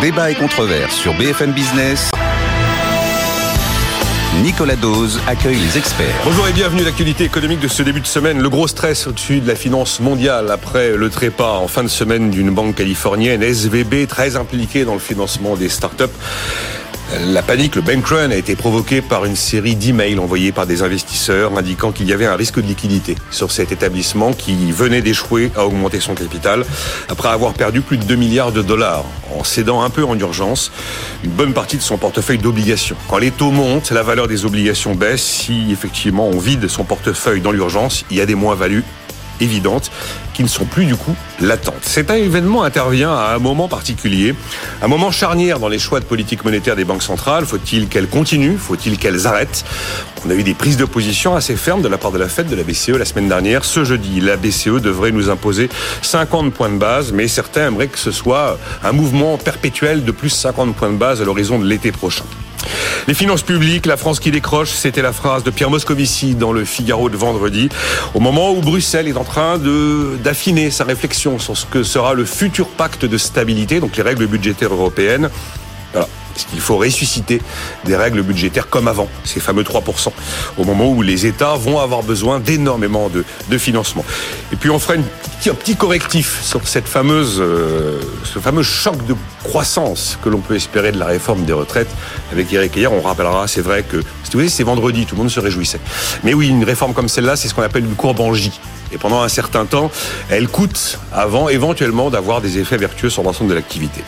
Débat et controverse sur BFM Business. Nicolas Dose accueille les experts. Bonjour et bienvenue à l'actualité économique de ce début de semaine. Le gros stress au-dessus de la finance mondiale après le trépas en fin de semaine d'une banque californienne, SVB, très impliquée dans le financement des startups. La panique, le bank run, a été provoqué par une série d'emails envoyés par des investisseurs indiquant qu'il y avait un risque de liquidité sur cet établissement qui venait d'échouer à augmenter son capital après avoir perdu plus de 2 milliards de dollars en cédant un peu en urgence une bonne partie de son portefeuille d'obligations. Quand les taux montent, la valeur des obligations baisse. Si effectivement on vide son portefeuille dans l'urgence, il y a des moins-values évidentes qui ne sont plus du coup latentes. Cet événement intervient à un moment particulier, un moment charnière dans les choix de politique monétaire des banques centrales. Faut-il qu'elles continuent? Faut-il qu'elles arrêtent? On a eu des prises de position assez fermes de la part de la Fed, de la BCE la semaine dernière. Ce jeudi, la BCE devrait nous imposer 50 points de base, mais certains aimeraient que ce soit un mouvement perpétuel de plus 50 points de base à l'horizon de l'été prochain. Les finances publiques, la France qui décroche, c'était la phrase de Pierre Moscovici dans le Figaro de vendredi, au moment où Bruxelles est en train d'affiner sa réflexion sur ce que sera le futur pacte de stabilité, donc les règles budgétaires européennes. Est-ce qu'il faut ressusciter des règles budgétaires comme avant, ces fameux 3%, au moment où les États vont avoir besoin d'énormément de, financement Et puis on fera un petit correctif sur euh, ce fameux choc de croissance que l'on peut espérer de la réforme des retraites. Avec Eric hier, on rappellera, c'est vrai que, c'est vendredi, tout le monde se réjouissait. Mais oui, une réforme comme celle-là, c'est ce qu'on appelle une courbe en. Et pendant un certain temps, elle coûte avant éventuellement d'avoir des effets vertueux sur l'ensemble de l'activité.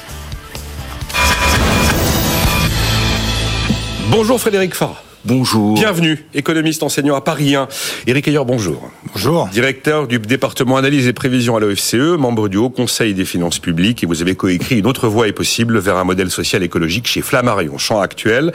Bonjour Frédéric Farah. Bonjour. Bienvenue, économiste enseignant à Paris 1. Éric Ayer, bonjour. Bonjour. Directeur du département analyse et prévision à l'OFCE, membre du Haut Conseil des finances publiques et vous avez coécrit Une autre voie est possible vers un modèle social écologique chez Flammarion, champ actuel.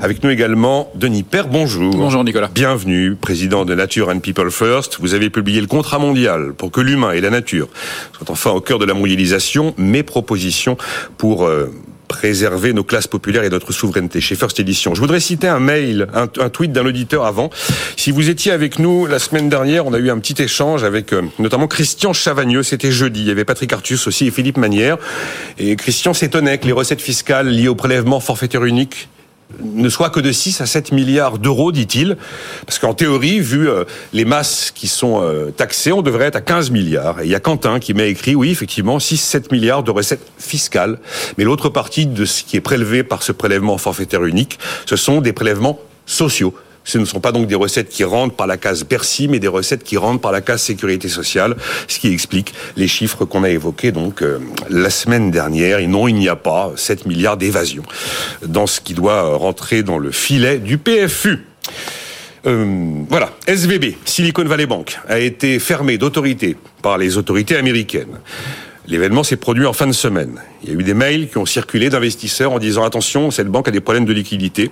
Avec nous également Denis Père, bonjour. Bonjour Nicolas. Bienvenue, président de Nature and People First. Vous avez publié le contrat mondial pour que l'humain et la nature soient enfin au cœur de la mondialisation. Mes propositions pour... Euh, préserver nos classes populaires et notre souveraineté chez First Edition. Je voudrais citer un mail, un, tweet d'un auditeur avant. Si vous étiez avec nous la semaine dernière, on a eu un petit échange avec euh, notamment Christian Chavagneux, c'était jeudi. Il y avait Patrick Artus aussi et Philippe Manière. Et Christian s'étonnait que les recettes fiscales liées au prélèvement forfaitaire unique ne soit que de 6 à 7 milliards d'euros, dit-il. Parce qu'en théorie, vu euh, les masses qui sont euh, taxées, on devrait être à 15 milliards. Et il y a Quentin qui m'a écrit, oui, effectivement, 6-7 milliards de recettes fiscales. Mais l'autre partie de ce qui est prélevé par ce prélèvement forfaitaire unique, ce sont des prélèvements sociaux. Ce ne sont pas donc des recettes qui rentrent par la case Bercy, mais des recettes qui rentrent par la case sécurité sociale, ce qui explique les chiffres qu'on a évoqués donc euh, la semaine dernière. Et non, il n'y a pas 7 milliards d'évasion dans ce qui doit rentrer dans le filet du PFU. Euh, voilà, SVB, Silicon Valley Bank, a été fermé d'autorité par les autorités américaines. L'événement s'est produit en fin de semaine. Il y a eu des mails qui ont circulé d'investisseurs en disant attention, cette banque a des problèmes de liquidité.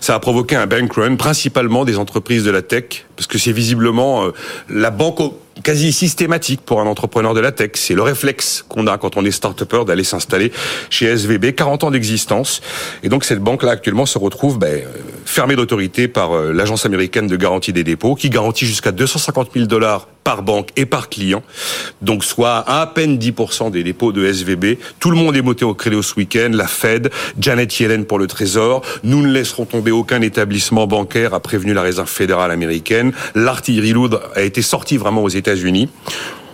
Ça a provoqué un bank run, principalement des entreprises de la tech, parce que c'est visiblement euh, la banque quasi systématique pour un entrepreneur de la tech. C'est le réflexe qu'on a quand on est start-upper d'aller s'installer chez SVB, 40 ans d'existence. Et donc cette banque-là actuellement se retrouve ben, fermée d'autorité par euh, l'agence américaine de garantie des dépôts, qui garantit jusqu'à 250 000 dollars par banque et par client, donc soit à, peine 10% des dépôts de SVB. Tout le monde est monté au crédit ce week-end, la Fed, Janet Yellen pour le Trésor. Nous ne laisserons tomber aucun établissement bancaire, a prévenu la Réserve fédérale américaine. L'artillerie lourde a été sortie vraiment aux États-Unis.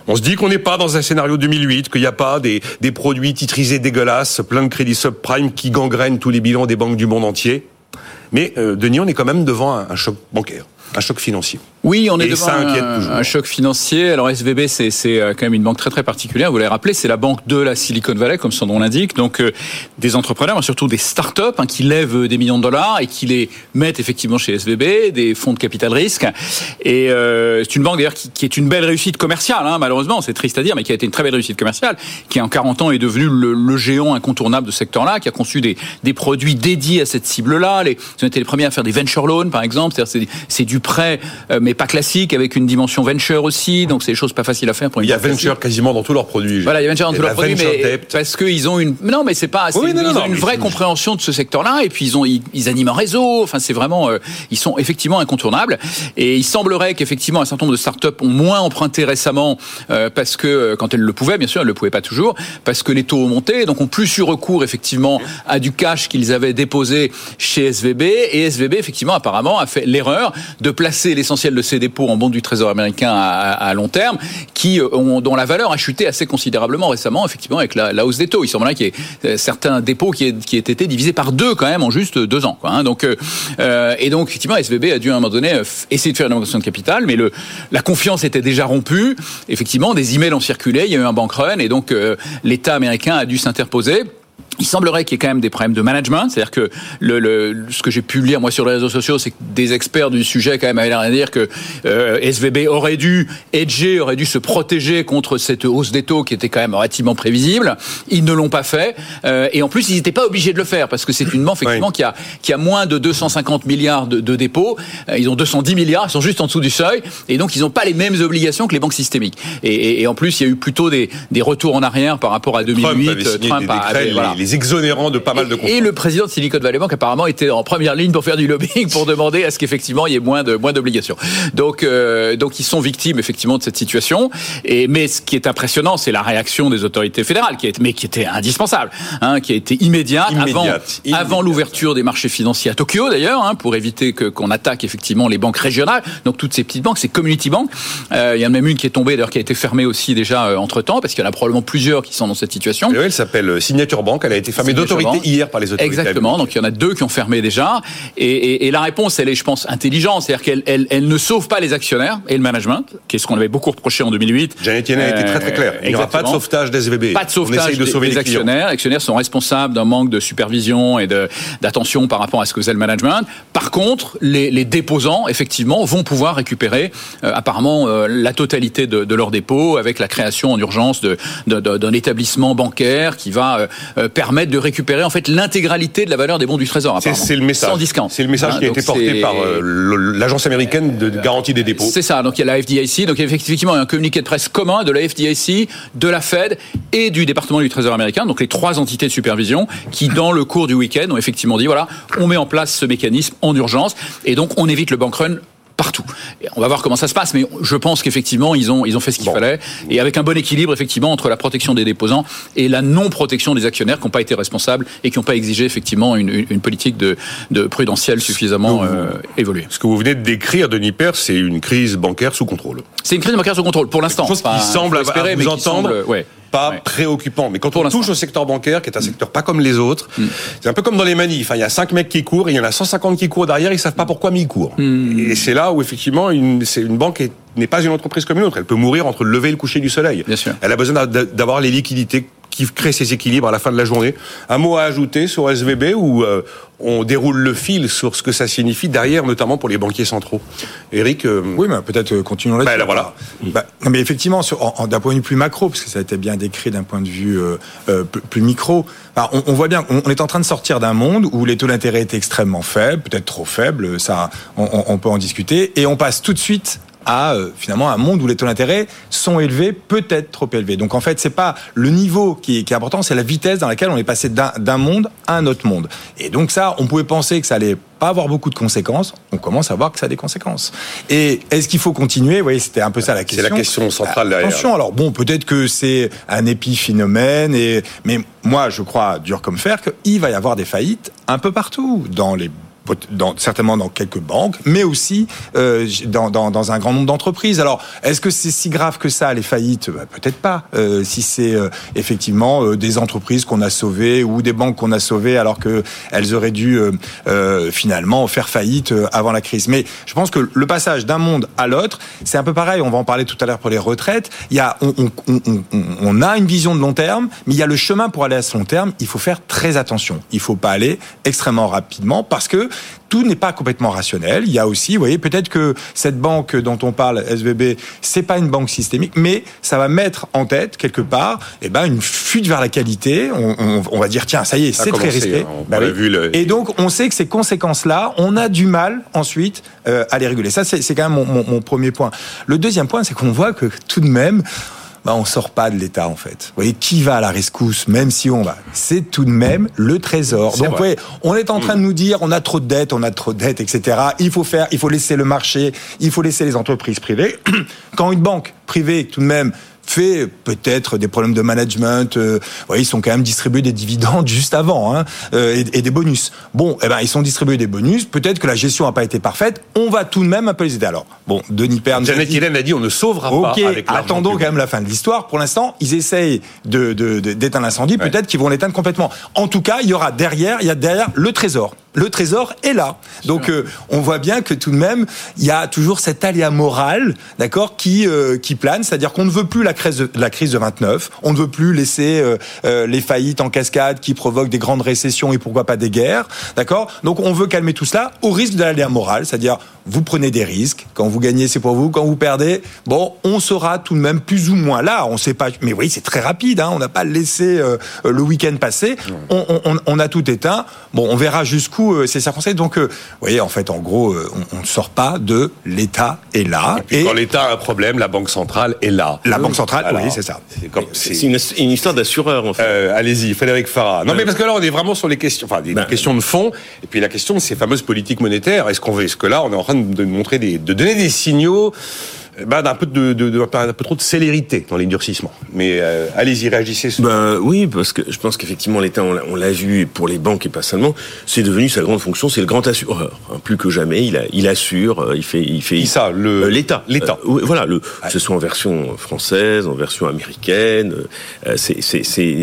On se dit qu'on n'est pas dans un scénario 2008, qu'il n'y a pas des, produits titrisés dégueulasses, plein de crédits subprime qui gangrènent tous les bilans des banques du monde entier. Mais euh, Denis, on est quand même devant un choc bancaire, un choc financier. Oui, on est Et devant un, choc financier. Alors SVB, c'est c'est, euh, quand même une banque très très particulière. Vous l'avez rappelé, c'est la banque de la Silicon Valley, comme son nom l'indique. Donc euh, des entrepreneurs, mais surtout des startups hein, qui lèvent des millions de dollars et qui les mettent effectivement chez SVB, des fonds de capital risque. Et euh, c'est une banque d'ailleurs qui, qui est une belle réussite commerciale, hein, malheureusement, c'est triste à dire, mais qui a été une très belle réussite commerciale, qui en 40 ans est devenu le, le géant incontournable de ce secteur-là, qui a conçu des, des produits dédiés à cette cible-là. Les, ils ont été les premiers à faire des venture loans, par exemple, c'est-à-dire c'est- c'est du prêt, euh, mais mais pas classique, avec une dimension venture aussi. Donc c'est des choses pas faciles à faire pour une Il y a classique. venture quasiment dans tous leurs produits. Voilà, il y a venture dans tous leurs produits, mais debt. parce qu'ils ont une. Non, mais c'est pas. Oui, non, ils non, ont non, une vraie compréhension de ce secteur-là, et puis ils ont, ils, ils animent un réseau. Enfin, c'est vraiment, euh, ils sont effectivement incontournables. Et il semblerait qu'effectivement un certain nombre de startups ont moins emprunté récemment euh, parce que euh, quand elles le pouvaient, bien sûr, elles le pouvaient pas toujours, parce que les taux ont monté, donc ont plus eu recours effectivement à du cash qu'ils avaient déposé chez SVB. Et SVB effectivement apparemment a fait l'erreur de placer l'essentiel de ses dépôts en bons du Trésor américain à, long terme, qui euh, ont, dont la valeur a chuté assez considérablement récemment, effectivement avec la, hausse des taux. Il semblerait qu'il y ait euh, certains dépôts qui aient, qui été divisés par deux quand même en juste deux ans. Quoi, hein. Donc euh, et donc effectivement SVB a dû à un moment donné essayer de faire une augmentation de capital, mais la confiance était déjà rompue. Effectivement, des emails ont circulé, il y a eu un bank run et donc l'État américain a dû s'interposer. Il semblerait qu'il y ait quand même des problèmes de management, c'est-à-dire que le, le- ce que j'ai pu lire moi sur les réseaux sociaux, c'est que des experts du sujet quand même avaient l'air de dire que euh, SVB aurait dû hedger, aurait dû se protéger contre cette hausse des taux qui était quand même relativement prévisible. Ils ne l'ont pas fait, Euh, et en plus ils n'étaient pas obligés de le faire parce que c'est une banque effectivement qui a qui a moins de 250 milliards de, de dépôts. Euh, Ils ont 210 milliards, ils sont juste en dessous du seuil, et donc ils n'ont pas les mêmes obligations que les banques systémiques. Et, et- et en plus il y a eu plutôt des, des retours en arrière par rapport à 2008. Trump avait signé Trump des a- décrets, avait- les, voilà. les exonérant de pas mal de Et contrats. le président de Silicon Valley Bank apparemment était en première ligne pour faire du lobbying pour demander à ce qu'effectivement il y ait moins de moins d'obligations. Donc euh, donc ils sont victimes effectivement de cette situation. Et mais ce qui est impressionnant, c'est la réaction des autorités fédérales qui est mais qui était indispensable, hein, qui a été immédiate, Immédiate, avant l'ouverture des marchés financiers à Tokyo d'ailleurs, hein, pour éviter que qu'on attaque effectivement les banques régionales. Donc toutes ces petites banques, ces community banks. Euh, il y en a même une qui est tombée d'ailleurs qui a été fermée aussi déjà entre temps parce qu'il y en a probablement plusieurs qui sont dans cette situation. Et elle s'appelle euh, Signature Bank. Elle a été fermée d'autorité hier par les autorités. Exactement. Donc il y en a deux qui ont fermé déjà. Et, et- et la réponse, elle est, je pense, intelligente. C'est-à-dire qu'elle elle, elle ne sauve pas les actionnaires et le management, qui est ce qu'on avait beaucoup reproché en 2008. Janet Yellen a été très très claire. Il n'y aura pas de sauvetage d'SVB. Pas de sauvetage de des, sauver des les actionnaires. Les actionnaires sont responsables d'un manque de supervision et d'attention par rapport à ce que faisait le management. Par contre, les, les déposants, effectivement, vont pouvoir récupérer euh, apparemment euh, la totalité de, de leurs dépôts avec la création en urgence de- de- de- d'un établissement bancaire qui va euh, euh, permettre de récupérer en fait l'intégralité de la valeur des bons du Trésor. C'est le message. Sans discount. C'est le message Hein, qui a été porté par euh, l'agence américaine de garantie des dépôts. c'est ça, donc il y a la FDIC, donc effectivement il y a un communiqué de presse commun de la FDIC, de la Fed et du département du Trésor américain, donc les trois entités de supervision qui dans le cours du week-end ont effectivement dit voilà, on met en place ce mécanisme en urgence et donc on évite le bank run partout. Et on va voir comment ça se passe, mais je pense qu'effectivement ils ont ils ont fait ce qu'il Bon. fallait et avec un bon équilibre effectivement entre la protection des déposants et la non protection des actionnaires qui n'ont pas été responsables et qui n'ont pas exigé effectivement une, une- politique de, de prudentielle suffisamment euh, évoluée. Ce que vous venez de décrire, Denis Père, c'est une crise bancaire sous contrôle. C'est une crise bancaire sous contrôle pour l'instant. Chose qui semble, à- espérer, à mais vous qui entendre, semble, ouais. Pas Ouais. préoccupant. Mais quand Pour on. Mm. touche au secteur bancaire, qui est un secteur pas comme les autres, c'est un peu comme dans les manifs. Il y a 5 mecs qui courent, et il y en a 150 qui courent derrière, ils savent pas pourquoi, mais ils courent. Mm. Et c'est là où, effectivement, une, c'est une banque est- n'est pas une entreprise comme une autre. Elle peut mourir entre le lever et le coucher du soleil. Bien sûr. Elle a besoin d'a- d'avoir les liquidités qui créent ces équilibres à la fin de la journée. Un mot à ajouter sur SVB où euh, on déroule le fil sur ce que ça signifie derrière, notamment pour les banquiers centraux. Eric, euh, Oui, mais peut-être euh, continuons là-dessus. Bah, là, voilà. Bah, non, mais effectivement, d'un point de vue plus macro, parce que ça a été bien décrit d'un point de vue euh, plus, micro, bah, on, on voit bien, on, on est en train de sortir d'un monde où les taux d'intérêt étaient extrêmement faibles, peut-être trop faibles, ça, on peut en discuter, et on passe tout de suite à euh, finalement un monde où les taux d'intérêt sont élevés, peut-être trop élevés. Donc en fait, c'est pas le niveau qui est, qui est important, c'est la vitesse dans laquelle on est passé d'un monde à un autre monde. Et donc ça, on pouvait penser que ça allait pas avoir beaucoup de conséquences. On commence à voir que ça a des conséquences. Et est-ce qu'il faut continuer? Oui, c'était un peu ça la c'est question. la question centrale derrière. Attention, alors bon, peut-être que c'est un épiphénomène, et, mais moi je crois, dur comme fer, qu'il va y avoir des faillites un peu partout, dans les dans, certainement dans quelques banques, mais aussi euh, dans, dans, dans un grand nombre d'entreprises. Alors, est-ce que c'est si grave que ça, les faillites? Bah, Peut-être pas. Euh, si c'est euh, effectivement euh, des entreprises qu'on a sauvées ou des banques qu'on a sauvées alors que elles auraient dû euh, euh, finalement faire faillite avant la crise. Mais je pense que le passage d'un monde à l'autre, c'est un peu pareil. On va en parler tout à l'heure pour les retraites. Il y a, on, on, on, on, a une vision de long terme, mais il y a le chemin pour aller à ce long terme. Il faut faire très attention. Il faut pas aller extrêmement rapidement parce que tout n'est pas complètement rationnel. Il y a aussi, vous voyez, peut-être que cette banque dont on parle, SVB, c'est pas une banque systémique, mais ça va mettre en tête quelque part, eh ben, une fuite vers la qualité. On, on, on va dire, tiens, ça y est, c'est très risqué. hein, on Bah a oui. vu le- Et donc, on sait que ces conséquences-là, on a du mal ensuite euh, à les réguler. Ça, c'est c'est quand même mon, mon- mon premier point. Le deuxième point, c'est qu'on voit que tout de même, bah, on sort pas de l'État en fait. Vous voyez, qui va à la rescousse, même si on va C'est tout de même le Trésor. Donc, vous voyez, on est en train de nous dire, on a trop de dettes, on a trop de dettes, etc. Il faut faire, il faut laisser le marché, il faut laisser les entreprises privées. Quand une banque privée, tout de même, fait peut-être des problèmes de management. Euh, ils sont quand même distribués des dividendes juste avant hein, euh, et, et des bonus. Bon, eh ben ils sont distribués des bonus. Peut-être que la gestion n'a pas été parfaite. On va tout de même un peu les aider. Alors, bon, Denis Perne. Janet Yellen a dit on ne sauvera pas avec attendons quand même la fin de l'histoire. Pour l'instant, ils essayent de, d'éteindre l'incendie. Ouais. Peut-être qu'ils vont l'éteindre complètement. En tout cas, il y aura derrière, il y a derrière le trésor. Le trésor est là. Donc, euh, on voit bien que tout de même, il y a toujours cet aléa moral, d'accord, qui euh, qui plane. C'est-à-dire qu'on ne veut plus la crise de, la crise de 29. On ne veut plus laisser euh, euh, les faillites en cascade qui provoquent des grandes récessions et pourquoi pas des guerres, d'accord. Donc, on veut calmer tout cela au risque de l'aléa moral, c'est-à-dire vous prenez des risques. Quand vous gagnez, c'est pour vous. Quand vous perdez, bon, on sera tout de même plus ou moins là. On sait pas. Mais oui, c'est très rapide. Hein. On n'a pas laissé euh, le week-end passer. On, on- on- on a tout éteint. Bon, on verra jusqu'où euh, c'est circonstancé. Donc, euh, vous voyez, en fait, en gros, euh, on ne sort pas de l'État est là. Puis quand l'État a un problème, la Banque centrale est là. la Banque centrale, Alors, oui, c'est ça. C'est une, une histoire d'assureur, en fait. Euh, Allez-y, Frédéric Farah. Non, Euh, mais parce que là, on est vraiment sur les questions, enfin, des Ben, questions de fond, et puis la question de ces fameuses politiques monétaires. Est-ce qu'on veut, est-ce que là, on est en train de montrer des, de donner des signaux ben, d'un peu de, de- de- un peu trop de célérité dans les durcissements. Mais euh, allez-y, réagissez. Sur... Ben oui, parce que je pense qu'effectivement l'État, on l'a- vu pour les banques et pas seulement, c'est devenu sa grande fonction, c'est le grand assureur. hein. plus que jamais, il, a- il assure, euh, il fait, il fait. Qui ça, le- Euh, l'État, l'État. Euh, oui, voilà, le, que ce soit en version française, en version américaine, euh, c'est-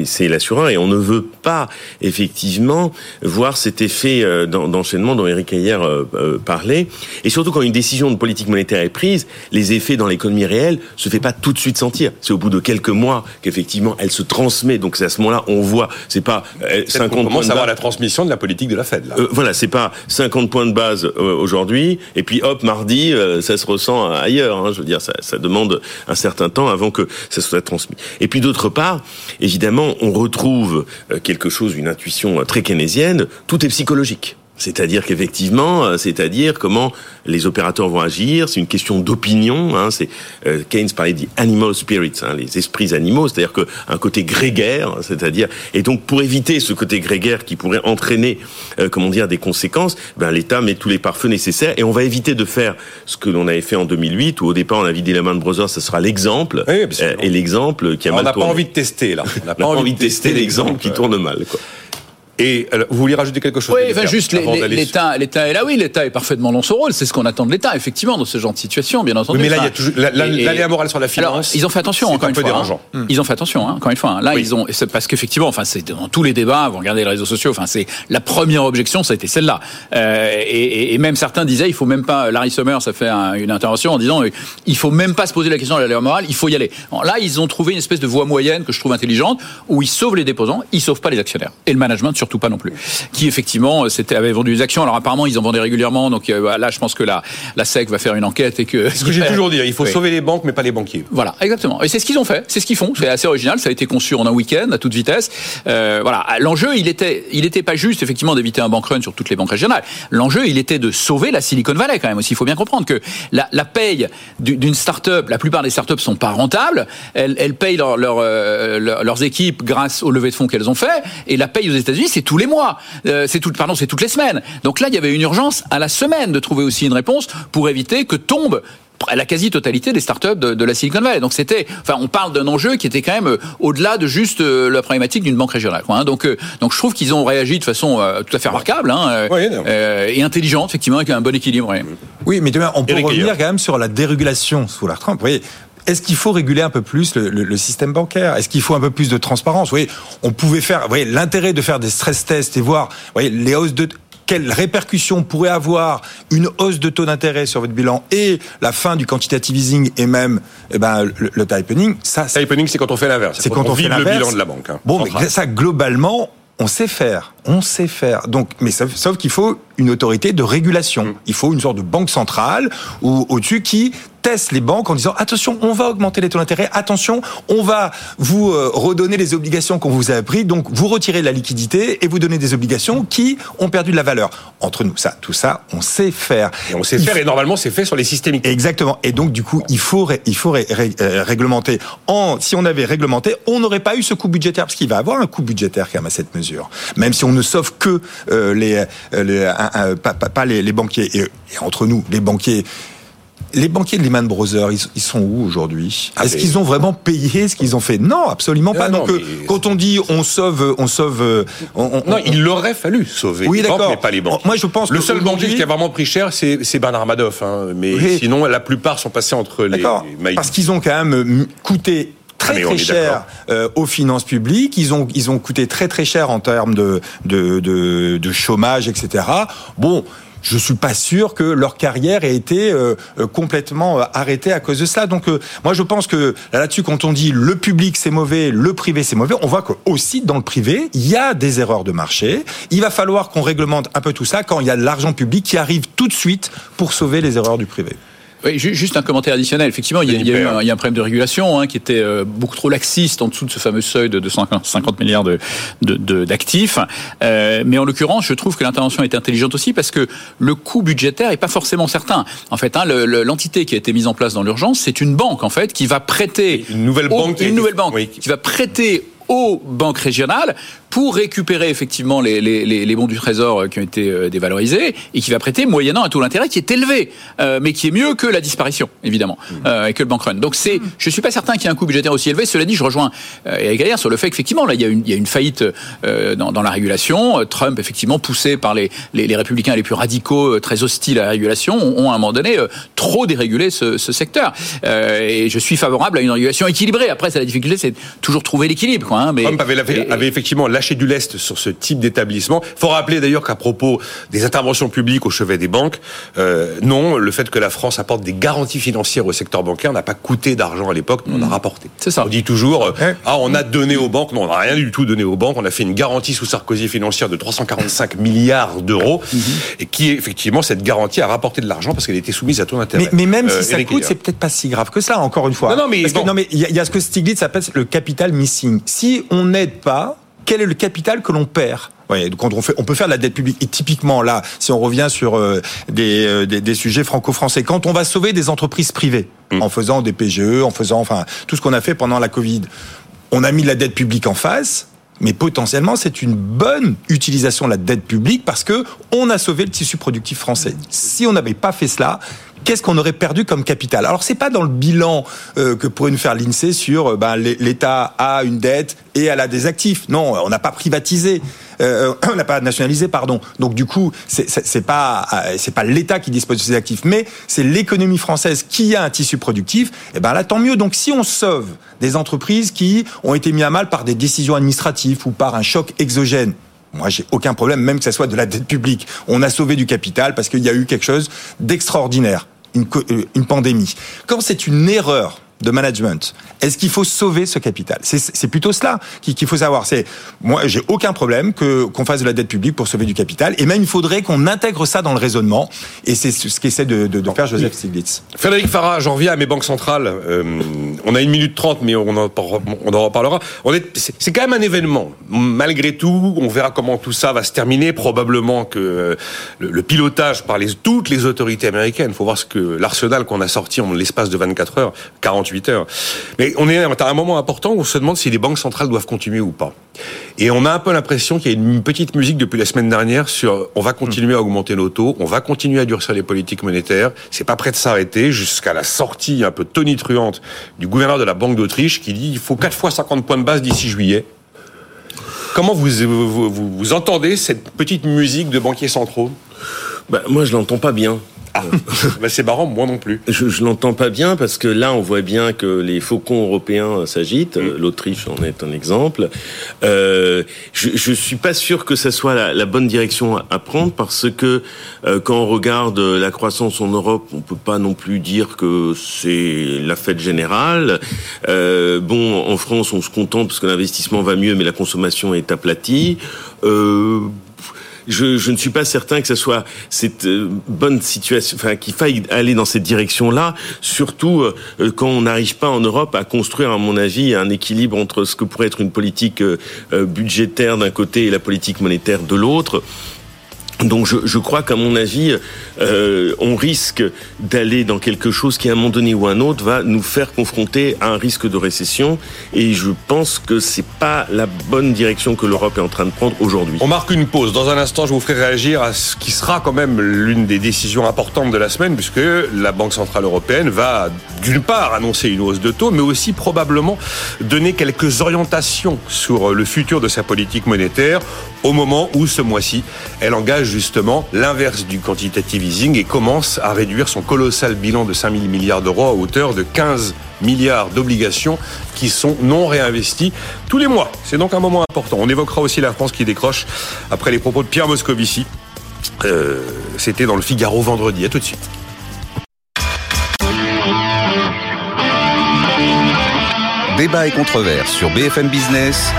c'est l'assureur et on ne veut pas effectivement voir cet effet euh, d'en- d'enchaînement dont Eric hier euh, euh, parlait. Et surtout quand une décision de politique monétaire est prise, les effets dans l'économie réelle se fait pas tout de suite sentir. C'est au bout de quelques mois qu'effectivement elle se transmet. Donc c'est à ce moment-là on voit. C'est pas euh, Peut-être 50 qu'on points commence de à voir base. la transmission de la politique de la Fed. Là. Euh, voilà, c'est pas 50 points de base euh, aujourd'hui, et puis hop, mardi, euh, ça se ressent ailleurs. hein. je veux dire, ça, ça demande un certain temps avant que ça soit transmis. Et puis d'autre part, évidemment, on retrouve euh, quelque chose, une intuition euh, très keynésienne, tout est psychologique. C'est-à-dire qu'effectivement, euh, c'est-à-dire comment les opérateurs vont agir, c'est une question d'opinion. Hein, c'est euh, Keynes parlait des animal spirits, hein, les esprits animaux, c'est-à-dire qu'un côté grégaire, c'est-à-dire et donc pour éviter ce côté grégaire qui pourrait entraîner, euh, comment dire, des conséquences, ben l'État met tous les pare-feux nécessaires et on va éviter de faire ce que l'on avait fait en 2008 où au départ on a vidé la main de Brothers, ça sera l'exemple Oui, euh, et l'exemple qui a on mal n'a pas envie de tester là. On n'a On n'a pas envie de tester l'exemple qui tourne mal. Quoi. Et alors, vous vouliez rajouter quelque chose Oui, enfin, juste l'État, l'État est là. Oui, l'État est parfaitement dans son rôle. C'est ce qu'on attend de l'État, effectivement, dans ce genre de situation, bien entendu. Oui, mais là, il y a toujours l'aléa morale sur la finance. Alors, ils ont fait attention encore un une peu fois. dérangeant. hein. Ils ont fait attention, hein, encore une fois. hein. Là, Oui. ils ont, parce qu'effectivement, enfin, c'est dans tous les débats. Vous regardez les réseaux sociaux. Enfin, c'est la première objection, ça a été celle-là. Euh, et, même certains disaient, il faut même pas. Larry Summers a fait un- une intervention en disant, euh, il faut même pas se poser la question de la loi morale. Il faut y aller. Alors là, ils ont trouvé une espèce de voie moyenne que je trouve intelligente, où ils sauvent les déposants, ils sauvent pas les actionnaires et le management surtout pas non plus. Qui effectivement, c'était avait vendu des actions. Alors apparemment, ils en vendaient régulièrement. Donc euh, là, je pense que la la SEC va faire une enquête et que. Ce que j'ai toujours dit, il faut Oui. sauver les banques, mais pas les banquiers. Voilà, exactement. Et c'est ce qu'ils ont fait, c'est ce qu'ils font. C'est assez original. Ça a été conçu en un week-end à toute vitesse. Euh, voilà, l'enjeu, il était, il était pas juste effectivement d'éviter un bank run sur toutes les banques régionales. L'enjeu, il était de sauver la Silicon Valley quand même aussi. Il faut bien comprendre que la, la paye du- d'une start-up, la plupart des start-up sont pas rentables. Elles, elles payent leur, leur, euh, leur- leurs équipes grâce aux levées de fonds qu'elles ont fait. Et la paye aux États-Unis, c'est tous les mois. Euh, c'est tout, pardon, c'est toutes les semaines. Donc là, il y avait une urgence à la semaine de trouver aussi une réponse pour éviter que tombe la quasi-totalité des startups de, de la Silicon Valley. Donc c'était, enfin, on parle d'un enjeu qui était quand même euh, au-delà de juste euh, la problématique d'une banque régionale. Quoi, hein. Donc, euh, donc je trouve qu'ils ont réagi de façon euh, tout à fait remarquable hein, euh, Oui, euh, et intelligente, effectivement, avec un bon équilibre. Oui, mais demain, on peut Eric revenir Ayer. quand même sur la dérégulation sous la Trump. Vous voyez, est-ce qu'il faut réguler un peu plus le, le- le système bancaire? Est-ce qu'il faut un peu plus de transparence? Vous voyez, on pouvait faire. Vous voyez, l'intérêt de faire des stress tests et voir, vous voyez, les hausses de quelles répercussions pourrait avoir une hausse de taux d'intérêt sur votre bilan et la fin du quantitative easing et même eh ben, le, le tightening, ça, c'est Tightening, c'est quand on fait l'inverse. c'est quand on fait vide le bilan de la banque. hein, Bon, mais ça, globalement, on sait faire, on sait faire. Donc, mais sauf, sauf qu'il faut une autorité de régulation. Il faut une sorte de banque centrale ou au-dessus qui teste les banques en disant attention, on va augmenter les taux d'intérêt, attention, on va vous euh, redonner les obligations qu'on vous a prises, donc vous retirez la liquidité et vous donnez des obligations qui ont perdu de la valeur. Entre nous, ça, tout ça, on sait faire. Et on sait faire, et normalement, c'est fait sur les systémiques. Exactement. Et donc, du coup, il faut, ré- il faut ré- ré- euh, réglementer. En, si on avait réglementé, on n'aurait pas eu ce coût budgétaire, parce qu'il va avoir un coût budgétaire quand même à cette mesure. Même si on ne sauve que euh, les, euh, les un- un- pas, pas- pas les, les banquiers. Et, et entre nous, les banquiers. Les banquiers de Lehman Brothers, ils, ils sont où aujourd'hui? Ah, Est-ce qu'ils ont vraiment payé ce qu'ils ont fait? Non, absolument pas. Non, Donc, non, euh, mais- quand on dit on sauve, on sauve, euh, on, on- Non, on- il aurait fallu sauver Oui, d'accord. mais pas les banques. Moi, je pense le seul banquier qui a vraiment pris cher, c'est Bernard Madoff. Hein. Mais Oui. sinon, la plupart sont passés entre les, D'accord. les. Parce qu'ils ont quand même euh, coûté Ah, très on très cher euh, aux finances publiques. Ils ont ils ont coûté très très cher en termes de de, de, de chômage, etc. Bon. Je suis pas sûr que leur carrière ait été euh, euh, complètement euh, arrêtée à cause de ça. Donc, moi, je pense que là-dessus, quand on dit le public c'est mauvais, le privé c'est mauvais, on voit que aussi dans le privé, il y a des erreurs de marché. Il va falloir qu'on réglemente un peu tout ça quand il y a de l'argent public qui arrive tout de suite pour sauver les erreurs du privé. Oui, ju- juste un commentaire additionnel. Effectivement, il y a, il y a eu un, il y a un problème de régulation hein, qui était euh, beaucoup trop laxiste en dessous de ce fameux seuil de 250 milliards de- de- de- d'actifs. Euh, mais en l'occurrence, je trouve que l'intervention est intelligente aussi parce que le coût budgétaire est pas forcément certain. En fait, hein, le- le- l'entité qui a été mise en place dans l'urgence, c'est une banque en fait qui va prêter Une nouvelle banque une nouvelle banque oui. qui va prêter aux banques régionales pour récupérer effectivement les, les, les, les bons du trésor euh, qui ont été euh, dévalorisés et qui va prêter moyennant un taux d'intérêt qui est élevé, euh, mais qui est mieux que la disparition évidemment euh, et que le bank run. Donc c'est, je suis pas certain qu'il y ait un coût budgétaire aussi élevé. Cela dit, je rejoins euh, Eric Gaillard sur le fait qu'effectivement là il y a une, il y a une faillite euh, dans, dans la régulation. Trump effectivement poussé par les, les, les républicains les plus radicaux, euh, très hostiles à la régulation, ont, ont à un moment donné euh, trop dérégulé ce, ce secteur. Euh, et je suis favorable à une régulation équilibrée. Après, c'est la difficulté, c'est toujours trouver l'équilibre. Quoi, hein, mais, Trump avait, avait- et- avait effectivement lâché du lest sur ce type d'établissement. faut rappeler d'ailleurs qu'à propos des interventions publiques au chevet des banques, euh, non, le fait que la France apporte des garanties financières au secteur bancaire n'a pas coûté d'argent à l'époque, mais on a rapporté. Mm. C'est ça. On dit toujours, euh, ah, on a donné aux banques. Non, on n'a rien du tout donné aux banques. On a fait une garantie sous Sarkozy financière de 345 milliards d'euros, Mm-hmm. et qui, effectivement, cette garantie a rapporté de l'argent parce qu'elle était soumise à taux d'intérêt. Mais, mais même Euh, si ça Eric coûte, c'est peut-être pas si grave que ça, encore une fois. Non, non, mais que- bon. il y, a- il y a ce que Stiglitz appelle le capital missing. Si on n'aide pas, quel est le capital que l'on perd Ouais, quand on fait, on peut faire de la dette publique. Et typiquement là, si on revient sur euh, des, euh, des, des sujets franco-français, quand on va sauver des entreprises privées Mm. en faisant des PGE, en faisant, enfin, tout ce qu'on a fait pendant la Covid, on a mis de la dette publique en face. Mais potentiellement, c'est une bonne utilisation de la dette publique parce que on a sauvé le tissu productif français. Si on n'avait pas fait cela, qu'est-ce qu'on aurait perdu comme capital? Alors c'est pas dans le bilan euh, que pourrait nous faire l'Insee sur euh, ben, l'É- l'État a une dette et elle a des actifs. Non, on n'a pas privatisé, euh, on n'a pas nationalisé, pardon. Donc du coup, c'est- pas euh, c'est pas l'État qui dispose de ses actifs, mais c'est l'économie française qui a un tissu productif. Et ben là, tant mieux. Donc si on sauve des entreprises qui ont été mis à mal par des décisions administratives ou par un choc exogène. Moi, j'ai aucun problème, même que ça soit de la dette publique. On a sauvé du capital parce qu'il y a eu quelque chose d'extraordinaire, une, euh, une pandémie. Quand c'est une erreur de management, est-ce qu'il faut sauver ce capital? C'est plutôt cela qu'il faut savoir. C'est moi, j'ai aucun problème que qu'on fasse de la dette publique pour sauver du capital, et même il faudrait qu'on intègre ça dans le raisonnement. Et c'est ce qu'essaie de, de, de faire Joseph Stiglitz. Frédéric Farah, j'en reviens à mes banques centrales. Euh, on a une minute trente, mais on en, on en reparlera. C'est quand même un événement. Malgré tout, on verra comment tout ça va se terminer. Probablement que euh, le, le pilotage par les, toutes les autorités américaines. Il faut voir ce que l'arsenal qu'on a sorti en l'espace de 24 heures, 48 Mais on est à un moment important où on se demande si les banques centrales doivent continuer ou pas. Et on a un peu l'impression qu'il y a une petite musique depuis la semaine dernière sur on va continuer à augmenter nos taux, on va continuer à durcir les politiques monétaires. C'est pas prêt de s'arrêter jusqu'à la sortie un peu tonitruante du gouverneur de la Banque d'Autriche qui dit il faut 4 fois 50 points de base d'ici juillet. Comment vous, vous, vous, entendez cette petite musique de banquiers centraux? Bah, moi, je l'entends pas bien. Ah, bah, c'est marrant, moi non plus. Je, je l'entends pas bien parce que là, on voit bien que les faucons européens s'agitent. Mm. L'Autriche en est un exemple. Euh, je, je suis pas sûr que ça soit la, la bonne direction à, à prendre parce que euh, quand on regarde la croissance en Europe, on peut pas non plus dire que c'est la fête générale. Euh, bon, en France, on se contente parce que l'investissement va mieux, mais la consommation est aplatie. Euh, je, ne suis pas certain que ce soit cette euh, bonne situation, enfin qu'il faille aller dans cette direction-là, surtout euh, quand on n'arrive pas en Europe à construire, à mon avis, un équilibre entre ce que pourrait être une politique euh, budgétaire d'un côté et la politique monétaire de l'autre. Donc je, je crois qu'à mon avis, euh, on risque d'aller dans quelque chose qui, à un moment donné ou un autre, va nous faire confronter à un risque de récession. Et je pense que c'est pas la bonne direction que l'Europe est en train de prendre aujourd'hui. On marque une pause. Dans un instant, je vous ferai réagir à ce qui sera quand même l'une des décisions importantes de la semaine, puisque la Banque centrale européenne va d'une part annoncer une hausse de taux, mais aussi probablement donner quelques orientations sur le futur de sa politique monétaire au moment où ce mois-ci, elle engage justement l'inverse du quantitative easing et commence à réduire son colossal bilan de 5 000 milliards d'euros à hauteur de 15 milliards d'obligations qui sont non réinvesties tous les mois. C'est donc un moment important. On évoquera aussi la France qui décroche après les propos de Pierre Moscovici. Euh, C'était dans le Figaro vendredi. À tout de suite. Débat et controverse sur BFM Business.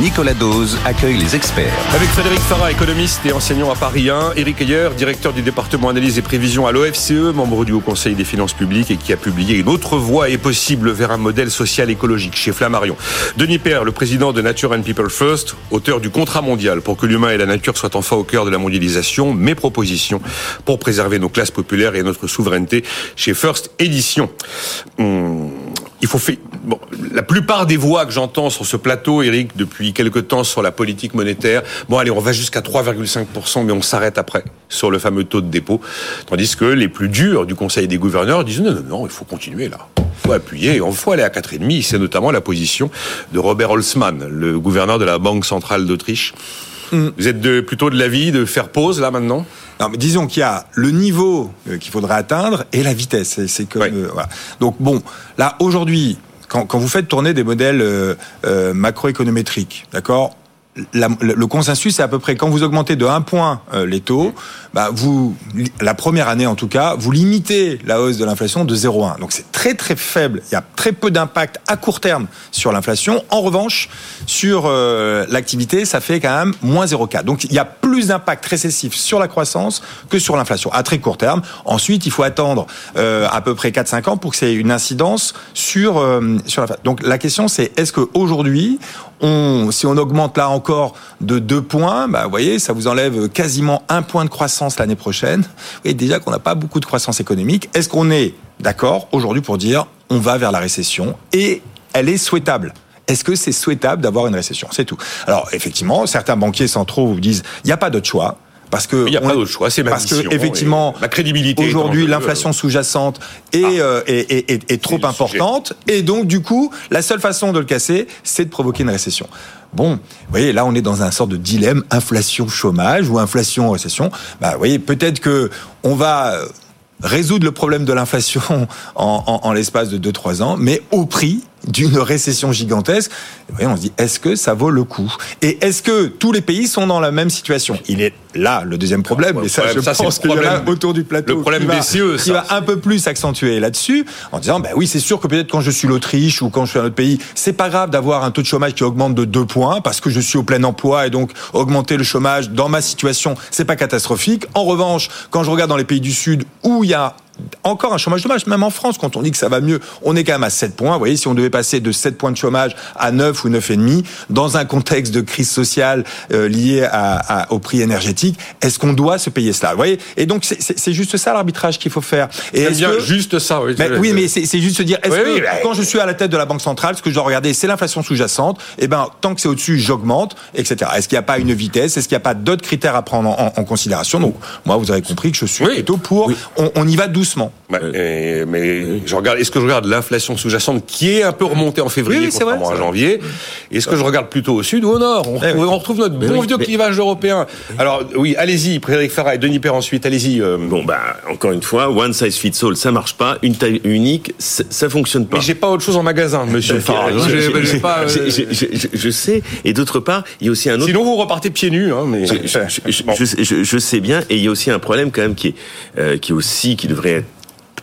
Nicolas Dose accueille les experts. Avec Frédéric Farah, économiste et enseignant à Paris 1, Éric Ayer, directeur du département analyse et prévision à l'OFCE, membre du Haut Conseil des finances publiques et qui a publié Une autre voie est possible vers un modèle social écologique chez Flammarion. Denis Père, le président de Nature and People First, auteur du contrat mondial pour que l'humain et la nature soient enfin au cœur de la mondialisation, mes propositions pour préserver nos classes populaires et notre souveraineté chez First Édition. Hum, il faut faire. Bon, la plupart des voix que j'entends sur ce plateau, Eric, depuis quelque temps sur la politique monétaire, bon allez, on va jusqu'à 3,5%, mais on s'arrête après sur le fameux taux de dépôt. Tandis que les plus durs du Conseil des gouverneurs disent non, non, non, il faut continuer là. Il faut appuyer, il faut aller à 4,5. C'est notamment la position de Robert Holzmann, le gouverneur de la Banque centrale d'Autriche. Mm. Vous êtes de, plutôt de l'avis de faire pause là maintenant? Non, mais disons qu'il y a le niveau qu'il faudrait atteindre et la vitesse. C'est comme euh, voilà. Donc bon, là aujourd'hui, quand, quand vous faites tourner des modèles euh, euh, macroéconométriques, d'accord la- le consensus, c'est à peu près quand vous augmentez de 1 point euh, les taux, bah vous, la première année en tout cas, vous limitez la hausse de l'inflation de 0,1. Donc c'est très très faible. Il y a très peu d'impact à court terme sur l'inflation. En revanche, sur euh, l'activité, ça fait quand même moins 0,4. Donc il y a plus d'impact récessif sur la croissance que sur l'inflation à très court terme. Ensuite, il faut attendre euh, à peu près 4-5 ans pour que ait une incidence sur euh, sur l'inflation. Donc la question c'est est-ce qu'aujourd'hui, si on augmente là encore de 2 points, bah, vous voyez, ça vous enlève quasiment un point de croissance l'année prochaine. Vous voyez déjà qu'on n'a pas beaucoup de croissance économique. Est-ce qu'on est d'accord aujourd'hui pour dire on va vers la récession et elle est souhaitable? Est-ce que c'est souhaitable d'avoir une récession? C'est tout. Alors effectivement, certains banquiers centraux vous disent il n'y a pas d'autre choix. Parce que Il n'y a on- pas d'autre choix, c'est ma parce mission, que effectivement, la crédibilité aujourd'hui l'inflation sous-jacente est, Ah. euh, est, est- est- est trop sujet. importante et donc du coup la seule façon de le casser c'est de provoquer une récession. Bon, vous voyez là on est dans un sorte de dilemme inflation chômage ou inflation récession. Bah vous voyez peut-être que on va euh, résoudre le problème de l'inflation en, en- en l'espace de 2-3 ans, mais au prix d'une récession gigantesque. Vous voyez, on se dit, est-ce que ça vaut le coup? Et est-ce que tous les pays sont dans la même situation? Il est là le deuxième problème, et ça, problème, je ça, pense qu'il y en a autour du plateau le problème qui va, BCE, qui va un peu plus accentuer là-dessus, en disant, bah oui, c'est sûr que peut-être quand je suis l'Autriche ou quand je suis un autre pays, c'est pas grave d'avoir un taux de chômage qui augmente de 2 points parce que je suis au plein emploi et donc augmenter le chômage dans ma situation, c'est pas catastrophique. En revanche, quand je regarde dans les pays du Sud où il y a encore un chômage de masse, même en France, quand on dit que ça va mieux, on est quand même à 7 points. Vous voyez, si on devait passer de 7 points de chômage à 9 ou 9,5, dans un contexte de crise sociale euh, liée à, à- au prix énergétique, est-ce qu'on doit se payer cela? Vous voyez? Et donc, c'est- juste ça l'arbitrage qu'il faut faire. Et est-ce bien que- juste ça. Oui, oui, mais c'est juste se dire, est-ce Oui, que oui, quand je suis à la tête de la Banque centrale, ce que je dois regarder, c'est l'inflation sous-jacente, et ben tant que c'est au-dessus, j'augmente, etc. Est-ce qu'il n'y a pas une vitesse? Est-ce qu'il n'y a pas d'autres critères à prendre en, en considération? Donc, moi, vous avez compris que je suis Oui. plutôt pour, on, on y va doucement. Ouais, et- mais je regarde, est-ce que je regarde l'inflation sous-jacente qui est un peu remontée en février Oui, vrai, contrairement à janvier Est-ce que je regarde plutôt au sud ou au nord? On retrouve, oui. on retrouve notre bon oui, vieux mais- clivage européen. Alors oui, allez-y, Frédéric Farah et Denis Père ensuite, allez-y. euh, Bon, bah, encore une fois, one size fits all, ça marche pas. Une taille unique, ça, fonctionne pas. mais j'ai pas autre chose en magasin, monsieur Farah. Je- j'ai- je- j'ai pas, euh, je- je- je- je- je sais. Et d'autre part, il y a aussi un autre Sinon vous repartez pieds nus, hein, mais je, je- je- Bon. je- je- je sais bien, et il y a aussi un problème quand même qui est, euh, qui aussi qui devrait être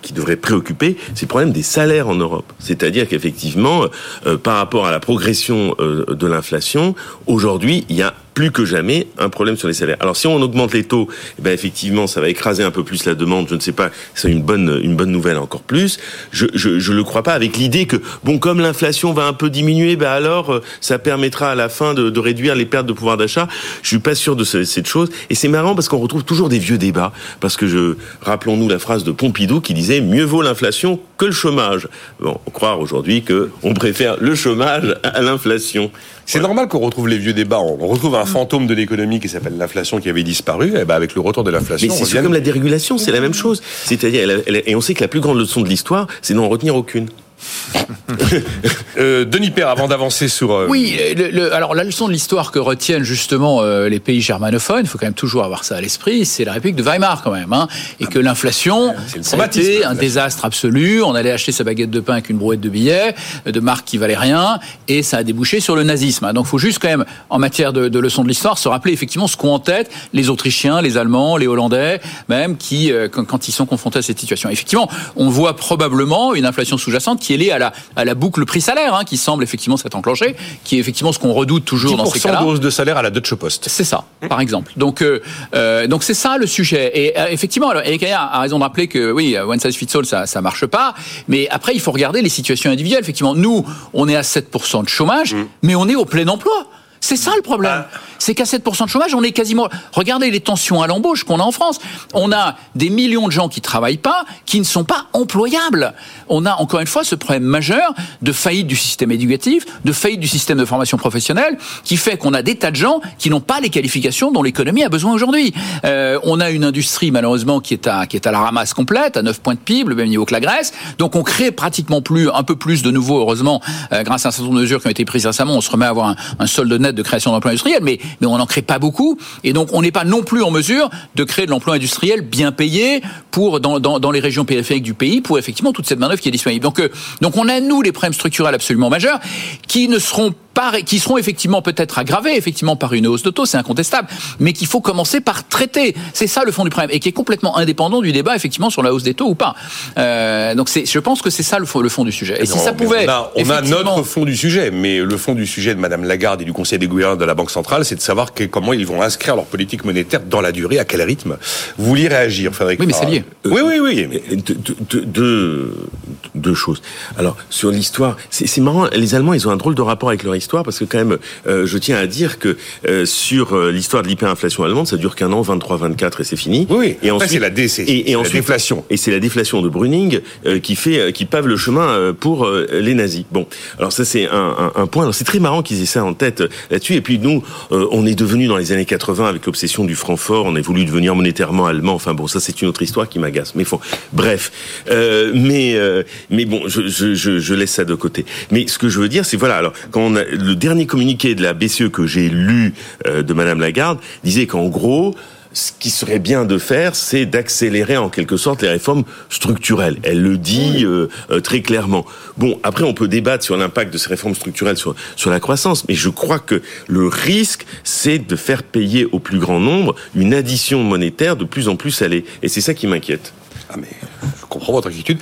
qui devrait préoccuper, c'est le problème des salaires en Europe. C'est-à-dire qu'effectivement, euh, par rapport à la progression euh, de l'inflation, aujourd'hui, il y a plus que jamais un problème sur les salaires. Alors si on augmente les taux, eh ben effectivement, ça va écraser un peu plus la demande. Je ne sais pas, c'est une bonne une bonne nouvelle encore plus. Je je, le crois pas avec l'idée que bon comme l'inflation va un peu diminuer, ben alors euh, ça permettra à la fin de, réduire les pertes de pouvoir d'achat. Je suis pas sûr de ce- cette chose. Et c'est marrant parce qu'on retrouve toujours des vieux débats. Parce que je rappelons-nous la phrase de Pompidou qui disait mieux vaut l'inflation que le chômage. Bon, croire aujourd'hui que on préfère le chômage à l'inflation. C'est normal qu'on retrouve les vieux débats. On retrouve un fantôme de l'économie qui s'appelle l'inflation qui avait disparu. Et ben avec le retour de l'inflation, Mais c'est comme la dérégulation, c'est la même chose. C'est-à-dire, et on sait que la plus grande leçon de l'histoire, c'est d'en retenir aucune. Euh, Denis Père, avant d'avancer sur. euh, Oui, le- le- alors la leçon de l'histoire que retiennent justement euh, les pays germanophones, il faut quand même toujours avoir ça à l'esprit, c'est la République de Weimar quand même, hein, et que l'inflation, été un désastre absolu. On allait acheter sa baguette de pain avec une brouette de billets euh, de marque qui valait rien, et ça a débouché sur le nazisme. hein. Donc, il faut juste quand même, en matière de, de leçon de l'histoire, se rappeler effectivement ce qu'ont en tête les Autrichiens, les Allemands, les Hollandais, même qui, euh, quand, quand ils sont confrontés à cette situation. Effectivement, on voit probablement une inflation sous-jacente qui est liée à la, à la boucle prix-salaire, hein, qui semble effectivement s'être enclenchée, qui est effectivement ce qu'on redoute toujours dans ces 10% cas-là. de hausse de salaire à la Deutsche Post. C'est ça, par exemple. Donc, euh, euh, donc c'est ça le sujet. Et euh, effectivement, alors, Eric Ayard a raison de rappeler que oui, euh, one size fits all, ça, ça marche pas. Mais après, il faut regarder les situations individuelles. Effectivement, nous, on est à 7% de chômage, mais on est au plein emploi. C'est ça le problème. C'est qu'à 7% de chômage, on est quasiment. Regardez les tensions à l'embauche qu'on a en France. On a des millions de gens qui travaillent pas, qui ne sont pas employables. On a encore une fois ce problème majeur de faillite du système éducatif, de faillite du système de formation professionnelle, qui fait qu'on a des tas de gens qui n'ont pas les qualifications dont l'économie a besoin aujourd'hui. Euh, on a une industrie malheureusement qui est à qui est à la ramasse complète, à 9 points de PIB, le même niveau que la Grèce. Donc on crée pratiquement plus, un peu plus de nouveau, heureusement, euh, grâce à un certain nombre de mesures qui ont été prises récemment, on se remet à avoir un, un solde net de création d'emplois industriels, mais mais on n'en crée pas beaucoup, et donc on n'est pas non plus en mesure de créer de l'emploi industriel bien payé pour dans, dans, les régions périphériques du pays pour effectivement toute cette main qui est disponible. Donc euh, donc on a nous les problèmes structurels absolument majeurs qui ne seront pas qui seront effectivement peut-être aggravés effectivement par une hausse de taux, c'est incontestable, mais qu'il faut commencer par traiter. C'est ça le fond du problème et qui est complètement indépendant du débat effectivement sur la hausse des taux ou pas. Euh, donc c'est, je pense que c'est ça le fond, le fond du sujet. Et si Non, ça pouvait, On a, on a effectivement- notre fond du sujet, mais le fond du sujet de Madame Lagarde et du Conseil des gouverneurs de la Banque centrale, c'est de savoir que- comment ils vont inscrire leur politique monétaire dans la durée, à quel rythme. Vous vouliez réagir, Frédéric Oui, mais c'est lié. Oui, oui, oui. mais- Mais deux, deux- choses. Alors sur l'histoire, c'est marrant. Les Allemands, ils ont un drôle de rapport avec leur histoire parce que quand même, euh, je tiens à dire que euh, sur euh, l'histoire de l'hyperinflation allemande, ça dure qu'un an, 23-24 et c'est fini. Oui, oui. Et ensuite, c'est la et, et la ensuite, déflation. Et c'est la déflation de Brüning euh, qui fait, euh, qui pave le chemin euh, pour euh, les nazis. Bon, alors ça c'est un, un, un point. C'est très marrant qu'ils aient ça en tête là-dessus. Et puis nous, euh, on est devenu dans les années 80 avec l'obsession du franc fort. On a voulu devenir monétairement allemand. Enfin bon, ça c'est une autre histoire qui m'agace. Mais bon, bref. Euh, mais euh, mais bon, je, je, je, je laisse ça de côté. Mais ce que je veux dire, c'est voilà. Alors quand on a le dernier communiqué de la BCE que j'ai lu euh, de Madame Lagarde disait qu'en gros ce qui serait bien de faire, c'est d'accélérer en quelque sorte les réformes structurelles. Elle le dit euh, euh, très clairement. Bon, après, on peut débattre sur l'impact de ces réformes structurelles sur, sur la croissance, mais je crois que le risque, c'est de faire payer au plus grand nombre une addition monétaire de plus en plus salée. Et c'est ça qui m'inquiète. Ah, mais je comprends votre inquiétude.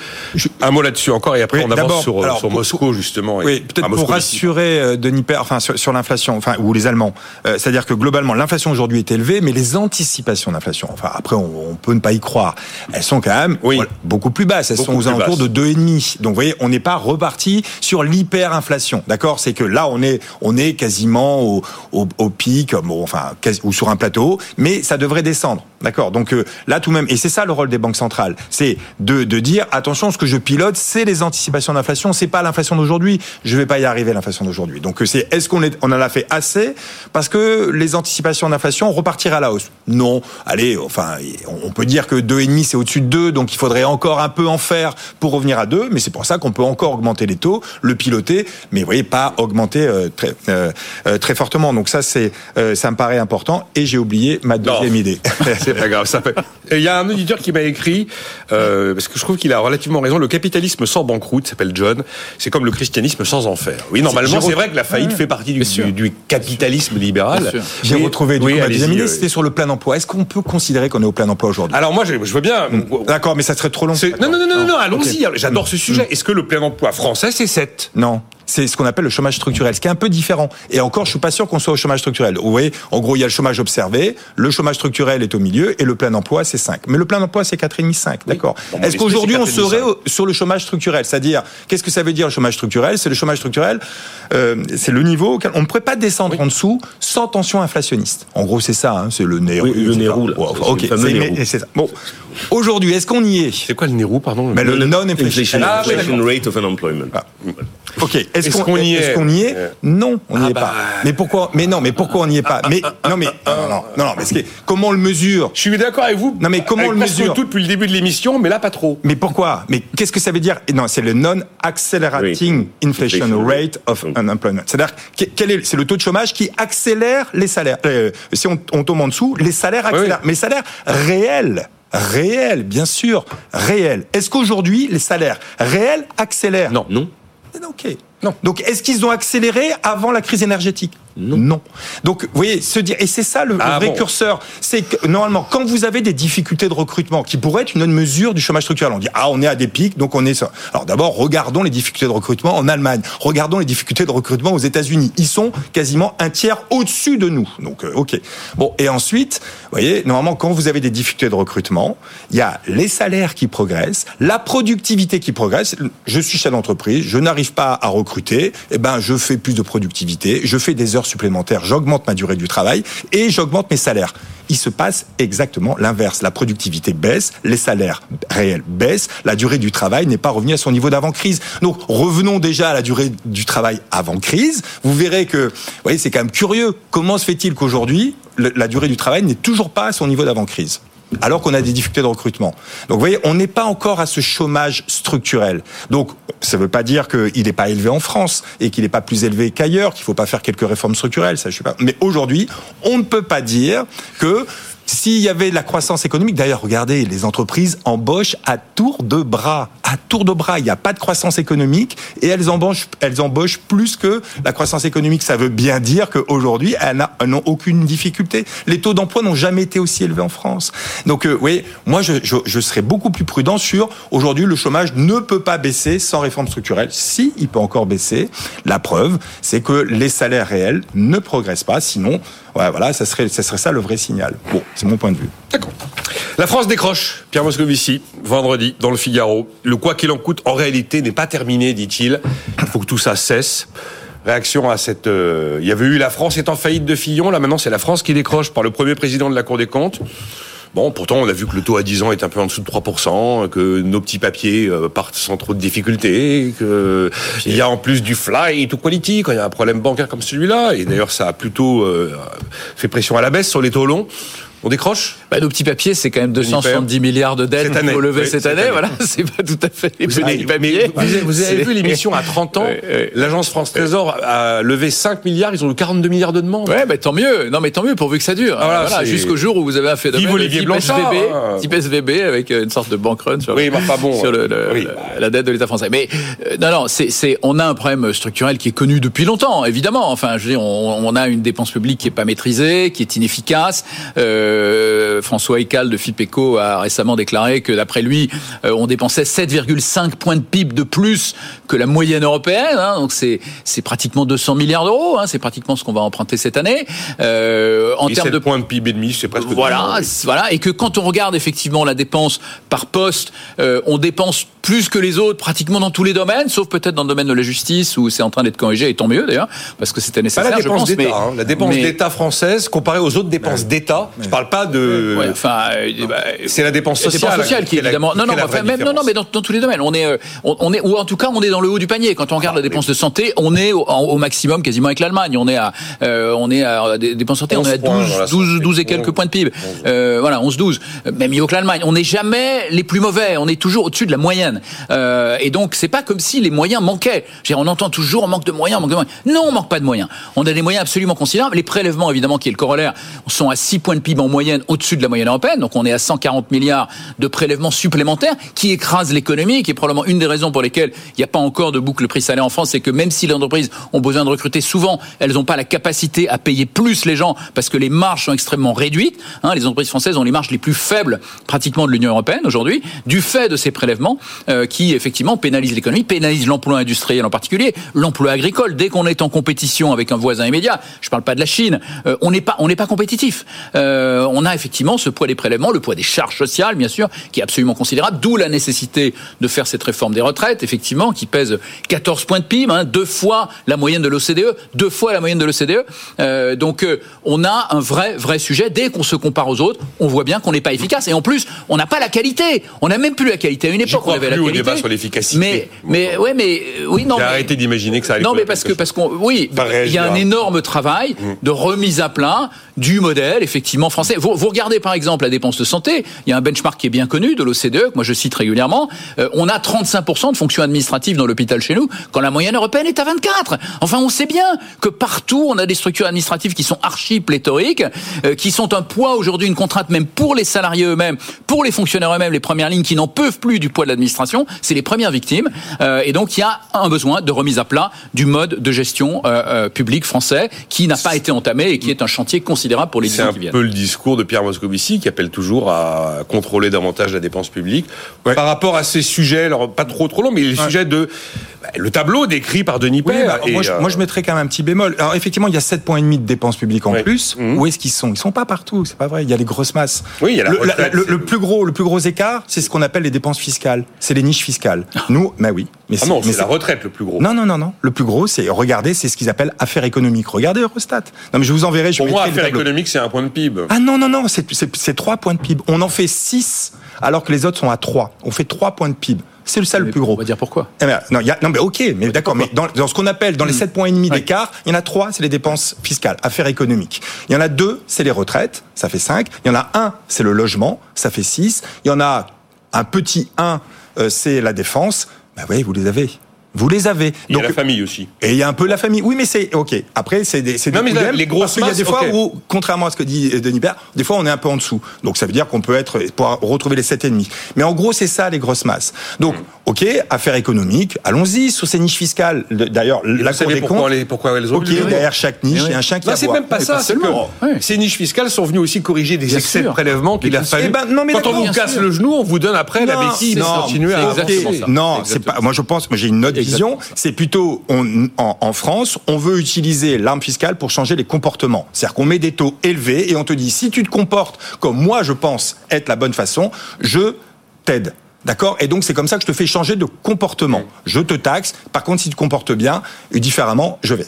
Un mot là-dessus encore, et après Oui, on avance sur, alors, sur pour- Moscou, justement. Oui, peut-être pour rassurer euh, Denis Père, enfin sur, sur l'inflation, enfin ou les Allemands, Euh, c'est-à-dire que globalement l'inflation aujourd'hui est élevée, mais les anticipations d'inflation, enfin après on, on peut ne pas y croire, elles sont quand même Oui. voilà, beaucoup plus basses, elles Beaucoup sont aux alentours basses. de deux et demi. Donc vous voyez, on n'est pas reparti sur l'hyperinflation, d'accord? C'est que là on est on est quasiment au, au, au pic, bon, enfin quasi- ou sur un plateau, mais ça devrait descendre, d'accord Donc euh, là tout de même, et c'est ça le rôle des banques centrales, c'est de de, dire attention, ce que je pilote, c'est les anticipations d'inflation, c'est pas l'inflation d'aujourd'hui. Je vais pas y arriver l'inflation d'aujourd'hui. Donc c'est est-ce qu'on est, on en a fait assez? Parce que les anticipations d'inflation repartirent à la hausse Non. Allez, enfin, on peut dire que 2,5 c'est au-dessus de 2, donc il faudrait encore un peu en faire pour revenir à 2, mais c'est pour ça qu'on peut encore augmenter les taux, le piloter, mais vous voyez pas augmenter euh, très euh, euh, très fortement. Donc ça c'est ça me paraît important et j'ai oublié ma deuxième idée. c'est pas grave. Ça fait... Il y a un auditeur qui m'a écrit parce que je trouve qu'il a relativement raison. Le capitalisme sans banqueroute s'appelle John. C'est comme le christianisme sans enfer. Oui, normalement c'est vrai que la faillite fait partie du, du, capitalisme libéral. J'ai retrouvé du coup, ma deuxième idée, c'était sur le plein emploi. Est-ce qu'on peut considérer qu'on est au plein emploi aujourd'hui? Alors moi je, veux bien. Mm. D'accord, mais ça serait trop long. Non non non non, non, allons-y. J'adore ce sujet. Mm. Est-ce que le plein emploi français c'est 7 Non c'est ce qu'on appelle le chômage structurel, ce qui est un peu différent. Et encore, je suis pas sûr qu'on soit au chômage structurel. Vous voyez, en gros, il y a le chômage observé, le chômage structurel est au milieu, et le plein emploi, c'est 5. Mais le plein emploi, c'est 4,5, 5, d'accord. Est-ce qu'aujourd'hui, on serait sur le chômage structurel? C'est-à-dire, qu'est-ce que ça veut dire le chômage structurel? C'est le chômage structurel, euh, c'est le niveau auquel on ne pourrait pas descendre en dessous sans tension inflationniste. En gros, c'est ça, hein, c'est le nez oui, Le nez roux, ok, c'est ça. Bon, aujourd'hui, est-ce qu'on y est? C'est quoi le nez roux, pardon? Mais le, non-inflation ah, rate of unemployment. Ah. Ok. Est-ce qu'on y est Est-ce qu'on y est Non, on n'y ah est pas. Bah. Mais pourquoi Mais non, mais pourquoi on n'y est pas? Mais non, mais non, non, non, mais comment on le mesure? Je suis d'accord avec vous. Non, mais comment on le mesure? Tout depuis le début de l'émission, mais là pas trop. Mais pourquoi? Mais qu'est-ce que ça veut dire? Non, c'est le non-accelerating inflation rate of unemployment. C'est-à-dire quel est c'est le taux de chômage qui accélère les salaires. Euh, si on, tombe en dessous, les salaires accélèrent. Mais les salaires réels réels, bien sûr, réels. Est-ce qu'aujourd'hui, les salaires réels accélèrent? Non. Non. Ok. Non. Donc, est-ce qu'ils ont accéléré avant la crise énergétique? Non. Donc, vous voyez, se dire, et c'est ça le, ah vrai curseur, c'est que normalement, quand vous avez des difficultés de recrutement, qui pourraient être une autre mesure du chômage structurel, on dit ah on est à des pics, donc on est ça. Alors d'abord, regardons les difficultés de recrutement en Allemagne, regardons les difficultés de recrutement aux États-Unis. Ils sont quasiment un tiers au-dessus de nous. Donc euh, ok. Bon, et ensuite, vous voyez, normalement, quand vous avez des difficultés de recrutement, il y a les salaires qui progressent, la productivité qui progresse. Je suis chef d'entreprise, je n'arrive pas à recruter, eh ben je fais plus de productivité, je fais des heures supplémentaire, j'augmente ma durée du travail et j'augmente mes salaires. Il se passe exactement l'inverse. La productivité baisse, les salaires réels baissent, la durée du travail n'est pas revenue à son niveau d'avant-crise. Donc revenons déjà à la durée du travail avant crise. Vous verrez que, voyez, c'est quand même curieux. Comment se fait-il qu'aujourd'hui, la durée du travail n'est toujours pas à son niveau d'avant-crise alors qu'on a des difficultés de recrutement. Donc vous voyez, on n'est pas encore à ce chômage structurel. Donc ça ne veut pas dire qu'il n'est pas élevé en France et qu'il n'est pas plus élevé qu'ailleurs, qu'il ne faut pas faire quelques réformes structurelles, ça je sais pas. Mais aujourd'hui, on ne peut pas dire que s'il y avait de la croissance économique, d'ailleurs, regardez, les entreprises embauchent à tour de bras. À tour de bras. Il n'y a pas de croissance économique et elles embauchent, elles embauchent plus que la croissance économique. Ça veut bien dire qu'aujourd'hui, elles n'ont aucune difficulté. Les taux d'emploi n'ont jamais été aussi élevés en France. Donc, euh, oui, moi, je, je, je, serais beaucoup plus prudent sur aujourd'hui, le chômage ne peut pas baisser sans réforme structurelle. Si, il peut encore baisser. La preuve, c'est que les salaires réels ne progressent pas. Sinon, Voilà, ça serait, ça serait ça le vrai signal. Bon, c'est mon point de vue. D'accord. La France décroche, Pierre Moscovici, vendredi, dans le Figaro. Le quoi qu'il en coûte, en réalité, n'est pas terminé, dit-il. Il faut que tout ça cesse. Réaction à cette... Euh, il y avait eu la France est en faillite de Fillon, là maintenant c'est la France qui décroche par le premier président de la Cour des comptes. Bon, pourtant, on a vu que le taux à 10 ans est un peu en dessous de 3%, que nos petits papiers euh, partent sans trop de difficultés, qu'il y a en plus du fly to quality quand il y a un problème bancaire comme celui-là. Et d'ailleurs, ça a plutôt euh, fait pression à la baisse sur les taux longs. On décroche? Bah, Nos petits papiers, c'est quand même 270 milliards de dettes qu'il faut lever cette, année. Voilà, c'est pas tout à fait les petits papiers. Vous, avez vu l'émission à 30 ans L'agence France Trésor a levé 5 milliards, ils ont eu 42 milliards de demandes. Ouais, bah, tant mieux. Non, mais tant mieux pourvu que ça dure. Ah, voilà, jusqu'au jour où vous avez un phénomène Olivier type SVB, hein. type SVB avec une sorte de bank run sur, oui, pas bon, sur le, la, dette de l'État français. Mais euh, non, non, c'est, on a un problème structurel qui est connu depuis longtemps, évidemment. Enfin, je veux dire, on, on a une dépense publique qui est pas maîtrisée, qui est inefficace. Euh, François Ecal de FIPECO a récemment déclaré que d'après lui, euh, on dépensait 7,5 points de PIB de plus que la moyenne européenne. Hein, donc c'est c'est pratiquement 200 milliards d'euros. Hein, c'est pratiquement ce qu'on va emprunter cette année. Euh, en termes de points de PIB et demi, c'est presque voilà, voilà. Et que quand on regarde effectivement la dépense par poste, euh, on dépense plus que les autres pratiquement dans tous les domaines, sauf peut-être dans le domaine de la justice où c'est en train d'être corrigé. Et tant mieux d'ailleurs, parce que c'était nécessaire. Pas la dépense d'État, hein. la dépense d'État française comparée aux autres dépenses d'État. Je parle pas de. Ouais, enfin, euh, bah, c'est la dépense la sociale. dépense sociale qui est évidemment. Non, qui non, enfin, même, mais dans, dans tous les domaines, on est, euh, on, on est, ou en tout cas, on est dans le haut du panier. Quand on regarde la dépense de santé, on est au, maximum quasiment avec l'Allemagne. On est à, euh, on est à des dépenses santé, on 11 est à points 12, dans la 12, santé. 12 et quelques 11. points de PIB. Euh, voilà, 11, 12. Même mieux que l'Allemagne. On n'est jamais les plus mauvais. On est toujours au-dessus de la moyenne. Euh, et donc, c'est pas comme si les moyens manquaient. Dire, on entend toujours on manque de moyens, on manque de moyens. Non, on manque pas de moyens. On a des moyens absolument considérables. Les prélèvements, évidemment, qui est le corollaire, sont à 6 points de PIB en moyenne au-dessus de la moyenne européenne. Donc, on est à 140 milliards de prélèvements supplémentaires qui écrasent l'économie, qui est probablement une des raisons pour lesquelles il n'y a pas encore de boucle prix-salaire en France. C'est que même si les entreprises ont besoin de recruter, souvent, elles n'ont pas la capacité à payer plus les gens parce que les marges sont extrêmement réduites. Hein, les entreprises françaises ont les marges les plus faibles pratiquement de l'Union européenne aujourd'hui, du fait de ces prélèvements euh, qui effectivement pénalisent l'économie, pénalisent l'emploi industriel en particulier, l'emploi agricole. Dès qu'on est en compétition avec un voisin immédiat, je parle pas de la Chine, euh, on n'est pas on n'est pas compétitif. Euh, on a effectivement ce poids des prélèvements, le poids des charges sociales bien sûr, qui est absolument considérable. D'où la nécessité de faire cette réforme des retraites, effectivement, qui pèse 14 points de PIB, hein, deux fois la moyenne de l'OCDE, deux fois la moyenne de l'OCDE. Euh, donc euh, on a un vrai vrai sujet. Dès qu'on se compare aux autres, on voit bien qu'on n'est pas efficace. Et en plus, on n'a pas la qualité. On n'a même plus la qualité. À une époque, on avait la plus au qualité. débat sur l'efficacité. Mais mais ouais, mais euh, oui non. Mais- arrêté d'imaginer que ça allait non, mais parce que parce qu'on oui, il y a un énorme travail de remise à plat du modèle effectivement français. Vous, vous regardez par exemple la dépense de santé, il y a un benchmark qui est bien connu de l'OCDE que moi je cite régulièrement. Euh, on a 35% de fonctions administratives dans l'hôpital chez nous, quand la moyenne européenne est à 24. Enfin, on sait bien que partout on a des structures administratives qui sont archi pléthoriques, euh, qui sont un poids aujourd'hui, une contrainte même pour les salariés eux-mêmes, pour les fonctionnaires eux-mêmes, les premières lignes qui n'en peuvent plus du poids de l'administration. C'est les premières victimes. Euh, et donc il y a un besoin de remise à plat du mode de gestion euh, euh, public français qui n'a pas été entamé et qui est un chantier considérable pour les un qui viennent. peu le discours de Pierre Moscovici qui appelle toujours à contrôler davantage la dépense publique. Par rapport à ces sujets, alors pas trop trop longs, mais les sujets de le tableau décrit par Denis Oui, Père. bah, moi, je, euh, moi, je mettrais quand même un petit bémol. Alors effectivement, il y a 7 points de dépenses publiques en plus. Mhm. Où est-ce qu'ils sont? Ils sont pas partout, c'est pas vrai. Il y a les grosses masses. Oui, il y a la le, retraite, le- plus gros, le plus gros écart, c'est ce qu'on appelle les dépenses fiscales. C'est les niches fiscales. Nous, bah oui. Mais ah non, mais c'est la retraite le plus gros. Non, non, non, non. Le plus gros, c'est regardez, c'est ce qu'ils appellent affaires économiques. Regardez Eurostat. Non, mais je vous enverrai. Je Pour moi, mettrai le affaire tableau. économique, c'est un point de PIB. Ah non, non, non, c'est- 3 points de PIB. On en fait 6 alors que les autres sont à 3. On fait 3 points de PIB. C'est le ça le plus On gros. va dire pourquoi. Eh ben, non, y a- non, mais ok, mais d'accord, mais dans, dans ce qu'on appelle dans les 7 points et demi d'écart, il y en a 3, c'est les dépenses fiscales, affaires économiques. Il y en a 2, c'est les retraites, ça fait 5. Il y en a un, c'est le logement, ça fait 6. Il y en a un petit 1, euh, c'est la défense. Bah oui, vous les avez. Vous les avez. Il y a la famille aussi. Et il y a un peu la famille. Oui, mais c'est ok. Après, c'est des, c'est Non, des mais là, les grosses parce qu'il y a des fois où, contrairement à ce que dit euh, Denis Père, des fois on est un peu en dessous. Donc ça veut dire qu'on peut être pour retrouver les sept et demi. Mais en gros, c'est ça les grosses masses. Donc, ok, affaires économiques, allons-y sur ces niches fiscales. D'ailleurs, Et la vous Cour savez des pourquoi, comptes. les, pourquoi elles ont Ok, lieu derrière chaque niche, il y a un chien qui Non, c'est même pas ça. pas C'est que seulement. Ouais. ces niches fiscales sont venues aussi corriger des Bien excès sûr. de prélèvement qu'il a fallu. Ben, non, mais Quand on vous casse le genou, on vous donne après la Non, béquille de non. Non, C'est pas. Moi, je pense. Moi, j'ai une Exactement vision. C'est plutôt on, en, en France, on veut utiliser l'arme fiscale pour changer les comportements. C'est-à-dire qu'on met des taux élevés et on te dit si tu te comportes comme moi, je pense être la bonne façon, je t'aide. D'accord? Et donc, c'est comme ça que je te fais changer de comportement. Je te taxe. Par contre, si tu te comportes bien, et différemment, je vais.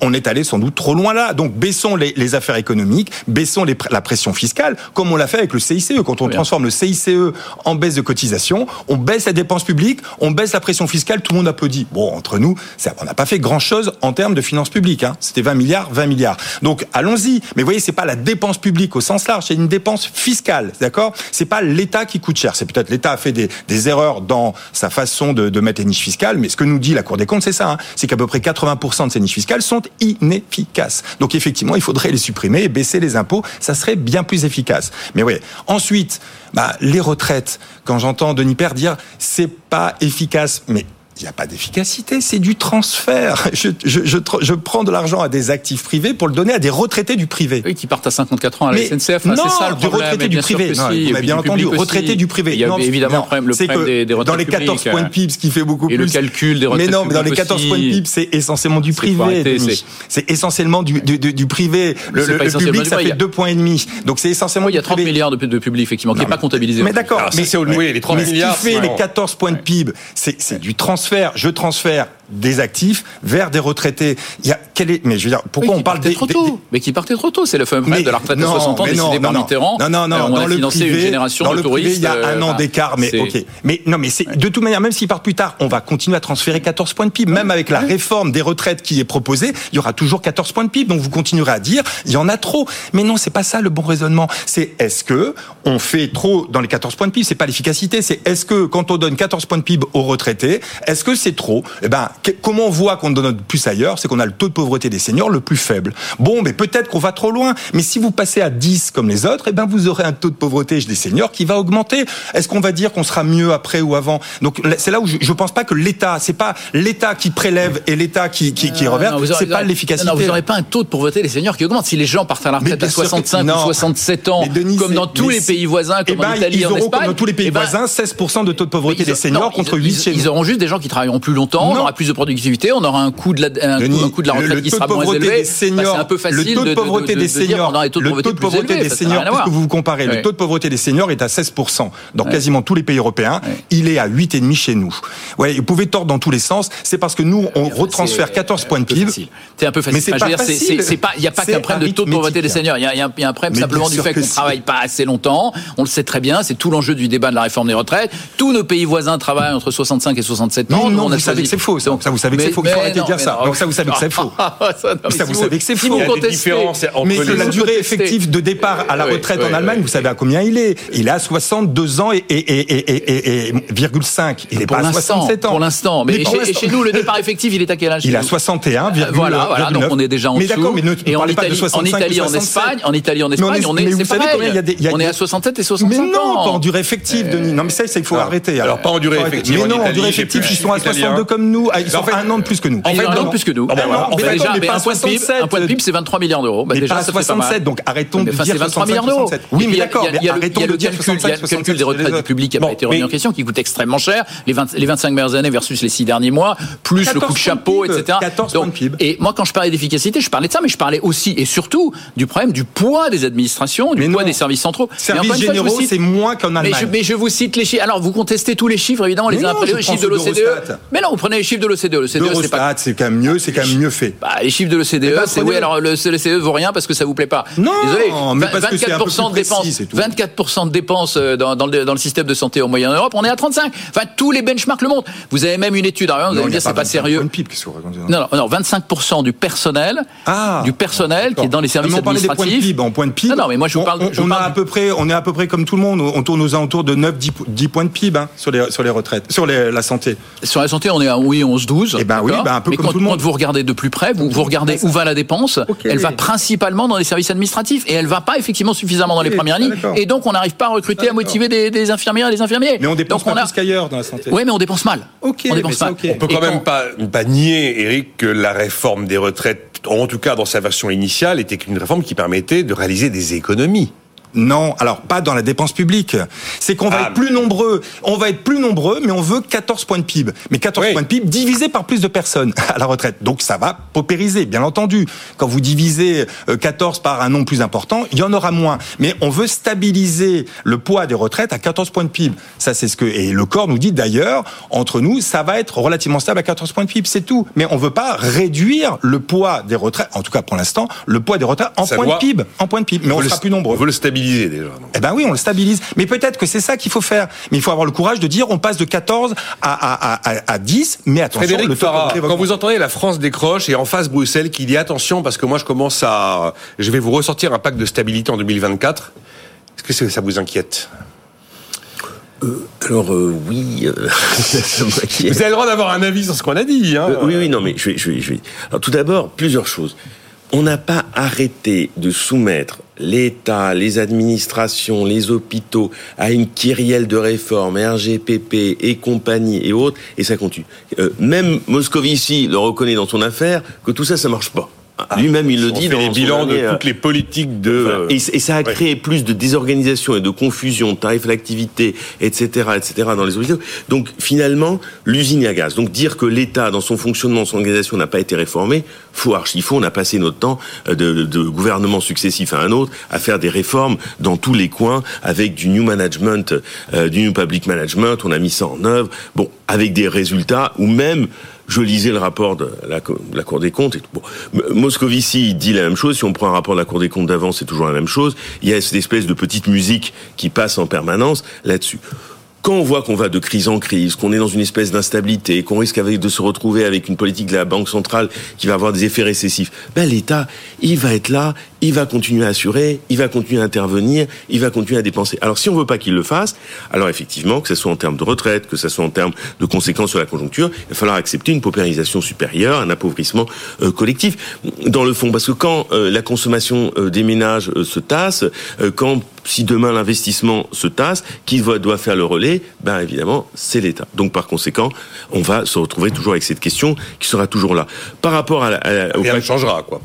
On est allé sans doute trop loin là. Donc, baissons les, les affaires économiques, baissons les la pression fiscale, comme on l'a fait avec le CICE. Quand on Bien. transforme le CICE en baisse de cotisation, on baisse la dépense publique, on baisse la pression fiscale, tout le monde applaudit. Bon, entre nous, ça- on n'a pas fait grand-chose en termes de finances publiques. Hein. C'était 20 milliards, 20 milliards. Donc, allons-y. Mais vous voyez, c'est pas la dépense publique au sens large, c'est une dépense fiscale, d'accord? C'est pas l'État qui coûte cher. C'est peut-être l'État a fait des, des erreurs dans sa façon de, de mettre les niches fiscales, mais ce que nous dit la Cour des comptes, c'est ça. hein. c'est qu'à peu près 80% de ces niches fiscales sont inefficaces. Donc, effectivement, il faudrait les supprimer et baisser les impôts. Ça serait bien plus efficace. Mais oui. Ensuite, bah, les retraites. Quand j'entends Denis Père dire c'est pas efficace, mais il n'y a pas d'efficacité, c'est du transfert. Je, je, je, tra- je prends de l'argent à des actifs privés pour le donner à des retraités du privé. Oui, qui partent à 54 ans à la Mais SNCF. hein, non, c'est ça le du problème. retraité Et du privé. Non, si, et puis bien du entendu, public retraité du privé. Il y a Non, évidemment non, le problème, le c'est problème que des, des retraites dans les 14 publiques, points de euh, PIB, ce qui fait beaucoup et plus. le calcul des Mais retraites non, mais dans les publiques 14 aussi. points de PIB, c'est essentiellement du privé. c'est- essentiellement du, du, du- du privé. Le, public, ça fait a- deux points et demi. Donc c'est essentiellement il y a du 30 privé. milliards de, public, effectivement, qui n'est pas mais- comptabilisé. Mais d'accord. Ça, mais c'est au- oui, les 30 mais ce milliards, qui fait les 14 points de PIB, c'est c'est du transfert. Je transfère des actifs vers des retraités. Il y a quel est mais je veux dire pourquoi on parle des, trop des- tôt Mais qui partait trop tôt, c'est le fameux mais rêve de la retraite non, à 60 ans mais décidé non, par non, Mitterrand. Non, non, non. Euh, on dans a le financé privé, une génération dans de le privé, il y a un euh, an enfin, d'écart, mais ok. Mais non, mais c'est de toute manière, même s'il part plus tard, on va continuer à transférer 14 points de PIB. Même avec la réforme des retraites qui est proposée, il y aura toujours 14 points de PIB. Donc vous continuerez à dire, il y en a trop. Mais non, c'est pas ça le bon raisonnement. C'est est-ce que on fait trop dans les 14 points de PIB? C'est pas l'efficacité. C'est est-ce que quand on donne 14 points de PIB aux retraités, est-ce que c'est trop? Eh ben, que- comment on voit qu'on donne plus ailleurs C'est qu'on a le taux de pauvreté des seniors le plus faible. Bon, mais peut-être qu'on va trop loin. Mais si vous passez à 10 comme les autres, eh ben vous aurez un taux de pauvreté des seniors qui va augmenter. Est-ce qu'on va dire qu'on sera mieux après ou avant? Donc c'est là où je, je pense pas que l'État, c'est pas l'État qui prélève et l'État qui qui, qui Euh, reverse. C'est pas l'efficacité. Vous n'aurez pas un taux de pauvreté des seniors qui augmente. Si les gens partent à la retraite à sûr que- 65 non. ou 67 ans, Denis, comme dans tous les pays voisins, Eh comme ben, en Italie, ils en auront, Espagne, comme dans tous les pays voisins, 16% de taux de pauvreté des ils- seniors contre ils- 8 ils, ils auront juste des gens qui travailleront plus longtemps, on Non. aura plus de productivité, on aura un coût de la, un, Denis, coût, un coût de la retraite qui sera moins pauvreté élevé. des seniors, c'est un peu facile le taux de pauvreté de- des de seniors, taux de le taux de pauvreté des seniors, voir. puisque vous vous comparez, le taux de pauvreté des seniors est à 16% dans quasiment tous les pays européens. Il est à 8,5 chez nous. Ouais, vous pouvez tordre dans tous les sens. C'est parce que nous, on retransfère 14 points de PIB. C'est un peu facile. Mais c'est pas facile. il n'y a pas qu'un problème de taux de pauvreté des arithmétique. seniors. Il y a, un- problème simplement du fait que qu'on travaille pas assez longtemps. On le sait très bien. C'est tout l'enjeu du débat de la réforme des retraites. Tous nos pays voisins travaillent entre 65 et 67 ans. Non, non, vous savez que c'est faux. Ça, Donc, ça, vous savez que c'est faux. Il faut mais arrêter de dire ça. Donc ça, vous savez que c'est faux. Ça, vous savez que c'est si faux. a Mais que la durée effective de départ à la retraite en Allemagne, vous savez à combien il est? Il est à 62 ans et, et, et, et, et, et, et virgule 5. Il est pas à l'instant, 67 ans. pour l'instant. Mais, chez, nous, le départ effectif, il est à quel âge Il chez est à nous 61, Euh, Voilà, voilà, donc on est déjà en mais dessous. d'accord, mais ne, et en parlez pas de Italie, 65 en Italie, en 67. Espagne, en Italie, en Espagne, est- on est, a a on est à 67 et 65 Mais non, ans. pas en durée effective, Denis. Non, mais ça, il faut arrêter. alors, pas en durée effective Mais non, en durée effective, ils sont à italien. 62 comme nous. Ah, Ils Mais sont en fait- un an de plus que nous. Ah, En fait, a non. plus que nous. Ah, déjà, mais mais pas un point de PIB, 67. un point de PIB, c'est 23 milliards d'euros. Bah, déjà, pas à ça fait pas mal. 67, donc arrêtons de Enfin, dire c'est 23 milliards 65, d'euros. 67. Et Oui, mais il y a- d'accord, a- a arrêtons a de dire calcul, 65, il y a le calcul des 67 retraites du public qui n'a Bon, pas été remis en question, qui coûte extrêmement cher. Les 20 les 25 meilleures années versus les 6 derniers mois, plus le 14 coup de chapeau, de etc. 14 points de PIB. Et moi, quand je parlais d'efficacité, je parlais de ça, mais je parlais aussi et surtout du problème du poids des administrations, du poids des services centraux. Services généraux, c'est moins qu'en Allemagne. mais je vous cite les chiffres. Alors, vous contestez tous les chiffres, évidemment, les uns après les chiffres de l'OCDE. Mais non, vous prenez les chiffres de l'OCDE. L'OCDE, c'est pas c'est quand même mieux, c'est quand même mieux fait. bah, les chiffres de l'OCDE, ben, c'est oui, alors le l'OCDE vaut rien parce que ça vous plaît pas. Non, Désolé. mais parce que c'est un peu 24% de dépenses, précis, c'est tout. 24% de dépenses dans, dans le, dans le système de santé en moyenne Europe, on est à 35. Enfin, tous les benchmarks le montrent. Vous avez même une étude, alors, vous Non, allez me dire c'est pas 25 sérieux. que Non, non, non, 25% du personnel, Ah, du personnel qui est dans les services Mais on parlait des points de administratifs. PIB. En points de PIB, Non, non, mais moi, je vous on- parle- On, je a à peu près, on est à peu près comme tout le monde. On tourne aux alentours de 9-10 10 points de PIB hein, sur les sur les retraites, sur les- la santé. Sur la santé, on est à oui 11-12. Eh ben oui, ben un peu Mais comme quand, tout le monde. quand vous regardez de plus près, vous, vous regardez où va la dépense. Elle va principalement dans les services administratifs et elle va pas effectivement suffisamment dans les premières lignes. Et donc on n'arrive pas à recruter, à motiver des, des infirmières et des infirmiers. Mais on dépense donc, pas on a... plus qu'ailleurs dans la santé. Oui, mais on dépense mal. On dépense mal. On peut Et quand même pas, pas nier, Eric, que la réforme des retraites, en tout cas dans sa version initiale, était une réforme qui permettait de réaliser des économies. Non, alors pas dans la dépense publique. C'est qu'on va Ah, être plus nombreux. On va être plus nombreux, mais on veut 14 points de PIB. Mais 14 Oui. points de PIB divisés par plus de personnes à la retraite. Donc ça va paupériser, bien entendu. Quand vous divisez euh, 14 par un nombre plus important, il y en aura moins. Mais on veut stabiliser le poids des retraites à 14 points de PIB. Ça, c'est ce que et le corps nous dit d'ailleurs. Entre nous, ça va être relativement stable à 14 points de PIB, c'est tout. Mais on veut pas réduire le poids des retraites. En tout cas, pour l'instant, le poids des retraites en Ça points doit- de PIB, en points de PIB. Mais on, le- sera plus nombreux. On veut le stabiliser déjà. donc. Eh ben oui, on le stabilise. Mais peut-être que c'est ça qu'il faut faire. Mais il faut avoir le courage de dire on passe de 14 à, à, à, à 10, mais attention, Frédéric le Farah, quand vous entendez la France décroche et en face Bruxelles qui dit attention parce que moi je commence à, je vais vous ressortir un pacte de stabilité en 2024. Est-ce que ça vous inquiète? Alors euh, oui, euh, ça m'inquiète. Vous avez le droit d'avoir un avis sur ce qu'on a dit. Hein Euh, oui, oui, non, mais je vais, je vais, je vais. Alors, tout d'abord, plusieurs choses. On n'a pas arrêté de soumettre l'État, les administrations, les hôpitaux à une kyrielle de réformes, RGPP et compagnie et autres, et ça continue. Euh, même Moscovici le reconnaît dans son affaire que tout ça, ça marche pas. Lui-même, il le dit fait dans les bilans de euh, toutes les politiques de. euh, Et, et ça a créé plus de désorganisation et de confusion, tarifs à l'activité, etc., etc., dans les hôpitaux. Donc, finalement, l'usine à gaz. Donc, dire que l'État, dans son fonctionnement, son organisation, n'a pas été réformé, faut archi faux. On a passé notre temps euh, de, de gouvernement successif à un autre à faire des réformes dans tous les coins avec du new management, euh, du new public management. On a mis ça en œuvre. Bon, avec des résultats ou même Je lisais le rapport de la, Cour des comptes. Et Moscovici dit la même chose. Si on prend un rapport de la Cour des comptes d'avant, c'est toujours la même chose. Il y a cette espèce de petite musique qui passe en permanence là-dessus quand on voit qu'on va de crise en crise, qu'on est dans une espèce d'instabilité, qu'on risque de se retrouver avec une politique de la Banque centrale qui va avoir des effets récessifs, ben l'État, il va être là, il va continuer à assurer, il va continuer à intervenir, il va continuer à dépenser. Alors si on veut pas qu'il le fasse, alors effectivement, que ce soit en termes de retraite, que ce soit en termes de conséquences sur la conjoncture, il va falloir accepter une paupérisation supérieure, un appauvrissement euh, collectif. Dans le fond, parce que quand euh, la consommation euh, des ménages se tasse, quand si demain l'investissement se tasse, qui doit faire le relais? Ben évidemment, c'est l'État. Donc par conséquent, on va se retrouver toujours avec cette question qui sera toujours là. Par rapport à, la, à changera, quoi.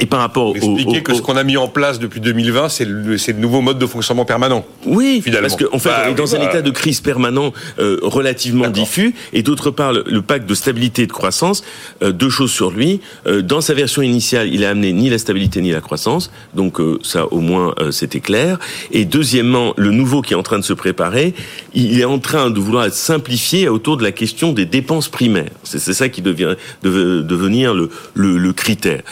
Et par rapport au, expliquer que ce qu'on a mis en place depuis 2020, c'est le, le, nouveau mode de fonctionnement permanent. Oui, finalement. parce qu'en en fait, bah on est dans un bah. état de crise permanent euh, relativement diffus, et d'autre part, le, pacte de stabilité et de croissance, euh, deux choses sur lui. Euh, dans sa version initiale, il a amené ni la stabilité ni la croissance, donc ça au moins c'était clair. Et deuxièmement, le nouveau qui est en train de se préparer, il est en train de vouloir être simplifié autour de la question des dépenses primaires. C'est ça qui devient devenir le, le, le critère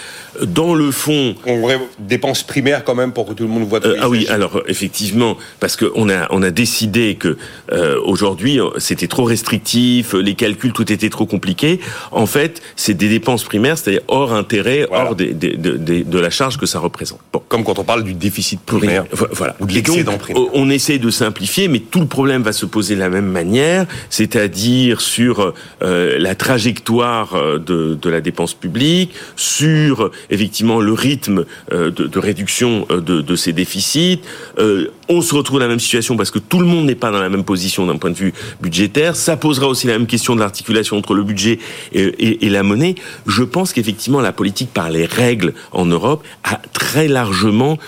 dans le fond, on dépenses primaires quand même pour que tout le monde voit. Euh, ah oui, alors effectivement, parce qu'on a on a décidé que euh, aujourd'hui c'était trop restrictif, les calculs tout était trop compliqué. En fait, c'est des dépenses primaires, c'est-à-dire hors intérêt, hors des, des, de la charge que ça représente. Bon. Comme quand on parle du déficit primaire, voilà, ou de l'excédent primaire. On essaie de simplifier, mais tout le problème va se poser de la même manière, c'est-à-dire sur euh, la trajectoire euh, de, de la dépense publique, sur effectivement le rythme euh, de, réduction euh, de, ces déficits. Euh, on se retrouve dans la même situation parce que tout le monde n'est pas dans la même position d'un point de vue budgétaire. Ça posera aussi la même question de l'articulation entre le budget et, la monnaie. Je pense qu'effectivement la politique par les règles en Europe a très largement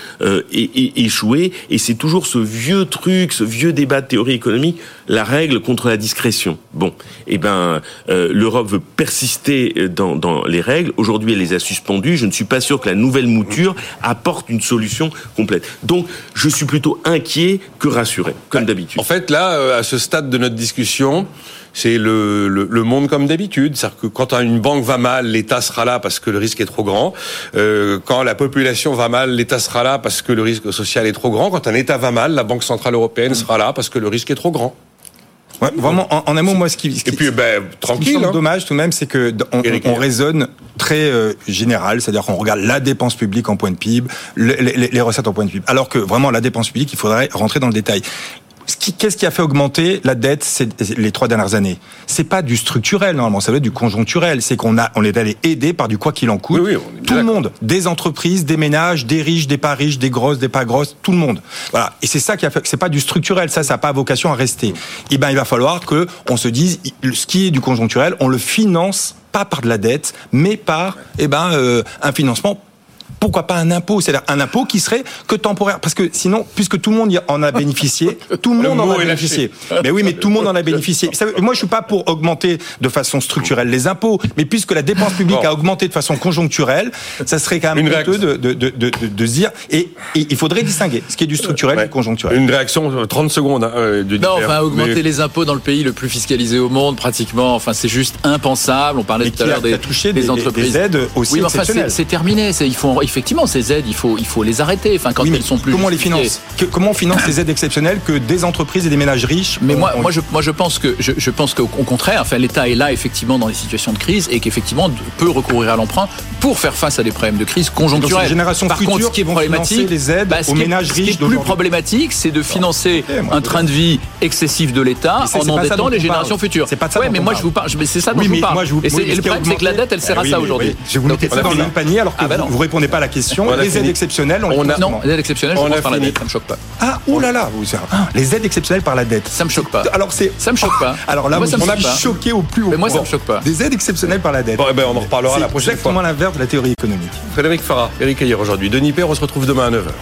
échoué et c'est toujours ce vieux truc, ce vieux débat de théorie économique, la règle contre la discrétion. Bon, eh ben l'Europe veut persister dans, dans les règles. Aujourd'hui, elle les a suspendues. Je ne suis pas sûr que la nouvelle mouture apporte une solution complète. Donc, je suis plutôt inquiet que rassuré, comme bah, d'habitude. En fait, là, euh, à ce stade de notre discussion, c'est le, le, monde comme d'habitude. C'est-à-dire que quand une banque va mal, l'État sera là parce que le risque est trop grand. Euh, quand la population va mal, l'État sera là parce que le risque social est trop grand. Quand un État va mal, la Banque Centrale Européenne sera là parce que le risque est trop grand. Ouais, vraiment, en, un mot, moi, ce qui, et puis, ben, tranquille. Hein. dommage tout de même, c'est que on, on, raisonne très euh, général, c'est-à-dire qu'on regarde la dépense publique en point de PIB, les, les, les, recettes en point de PIB, alors que vraiment la dépense publique, il faudrait rentrer dans le détail. Qu'est-ce qui a fait augmenter la dette les trois dernières années? C'est pas du structurel normalement, ça doit être du conjoncturel. C'est qu'on a, on est allé aider par du quoi qu'il en coûte. tout le monde, des entreprises, des ménages, des riches, des pas riches, des grosses, des pas grosses, tout le monde. Voilà. Et c'est ça qui a fait. C'est pas du structurel. Ça, ça n'a pas vocation à rester. Et eh ben, il va falloir que on se dise, ce qui est du conjoncturel, on le finance pas par de la dette, mais par eh ben, euh, un financement pourquoi pas un impôt? C'est-à-dire un impôt qui serait que temporaire. Parce que sinon, puisque tout le monde en a bénéficié, tout le monde en a bénéficié. Mais oui, mais tout le monde en a bénéficié. Moi, je suis pas pour augmenter de façon structurelle les impôts, mais puisque la dépense publique a augmenté de façon conjoncturelle, ça serait quand même coûteux de, de, de, de, de dire. Et, il faudrait distinguer ce qui est du structurel et du conjoncturel. Une réaction, 30 secondes. Hein, euh, de non, enfin, augmenter les impôts dans le pays le plus fiscalisé au monde, pratiquement, enfin, c'est juste impensable. On parlait tout à l'heure des, des, entreprises. Des aides aussi oui, enfin, c'est terminé. Il faut, effectivement, ces aides, il faut, il faut les arrêter. Enfin, quand elles sont plus. Comment on les finance Comment on finance ces aides exceptionnelles que des entreprises et des ménages riches Mais moi, moi, je, moi, je pense que, je, je pense qu'au contraire, enfin, l'État est là effectivement dans des situations de crise et qu'effectivement peut recourir à l'emprunt pour faire face à des problèmes de crise conjoncturelle. génération Par contre, ce qui est problématique, les aides bah, aux ménages riches. Ce qui est plus problématique, c'est de financer un train de vie excessif de l'État en endettant les générations futures. C'est pas ça. Ouais, mais moi je vous parle. C'est ça dont je vous parle. Et le problème, c'est que la dette, elle sert à ça aujourd'hui. Je vous mettez ça dans le même panier alors que ah bah vous répondez pas à la question les aides exceptionnelles, on, on a, non, les aides exceptionnelles, on je par la dette, ça me choque pas. Ah, oh là là, ah, les aides exceptionnelles par la dette. Ça me choque pas. Alors c'est, ça me choque pas. Alors là, moi, ça me choqué au plus haut. Mais moi, ça me choque pas. Des aides exceptionnelles par la dette. Bon, eh ben, on en reparlera la prochaine fois. C'est exactement l'inverse de la théorie économique. Frédéric Farah, Eric Ayer aujourd'hui. Denis Père, on se retrouve demain à 9h.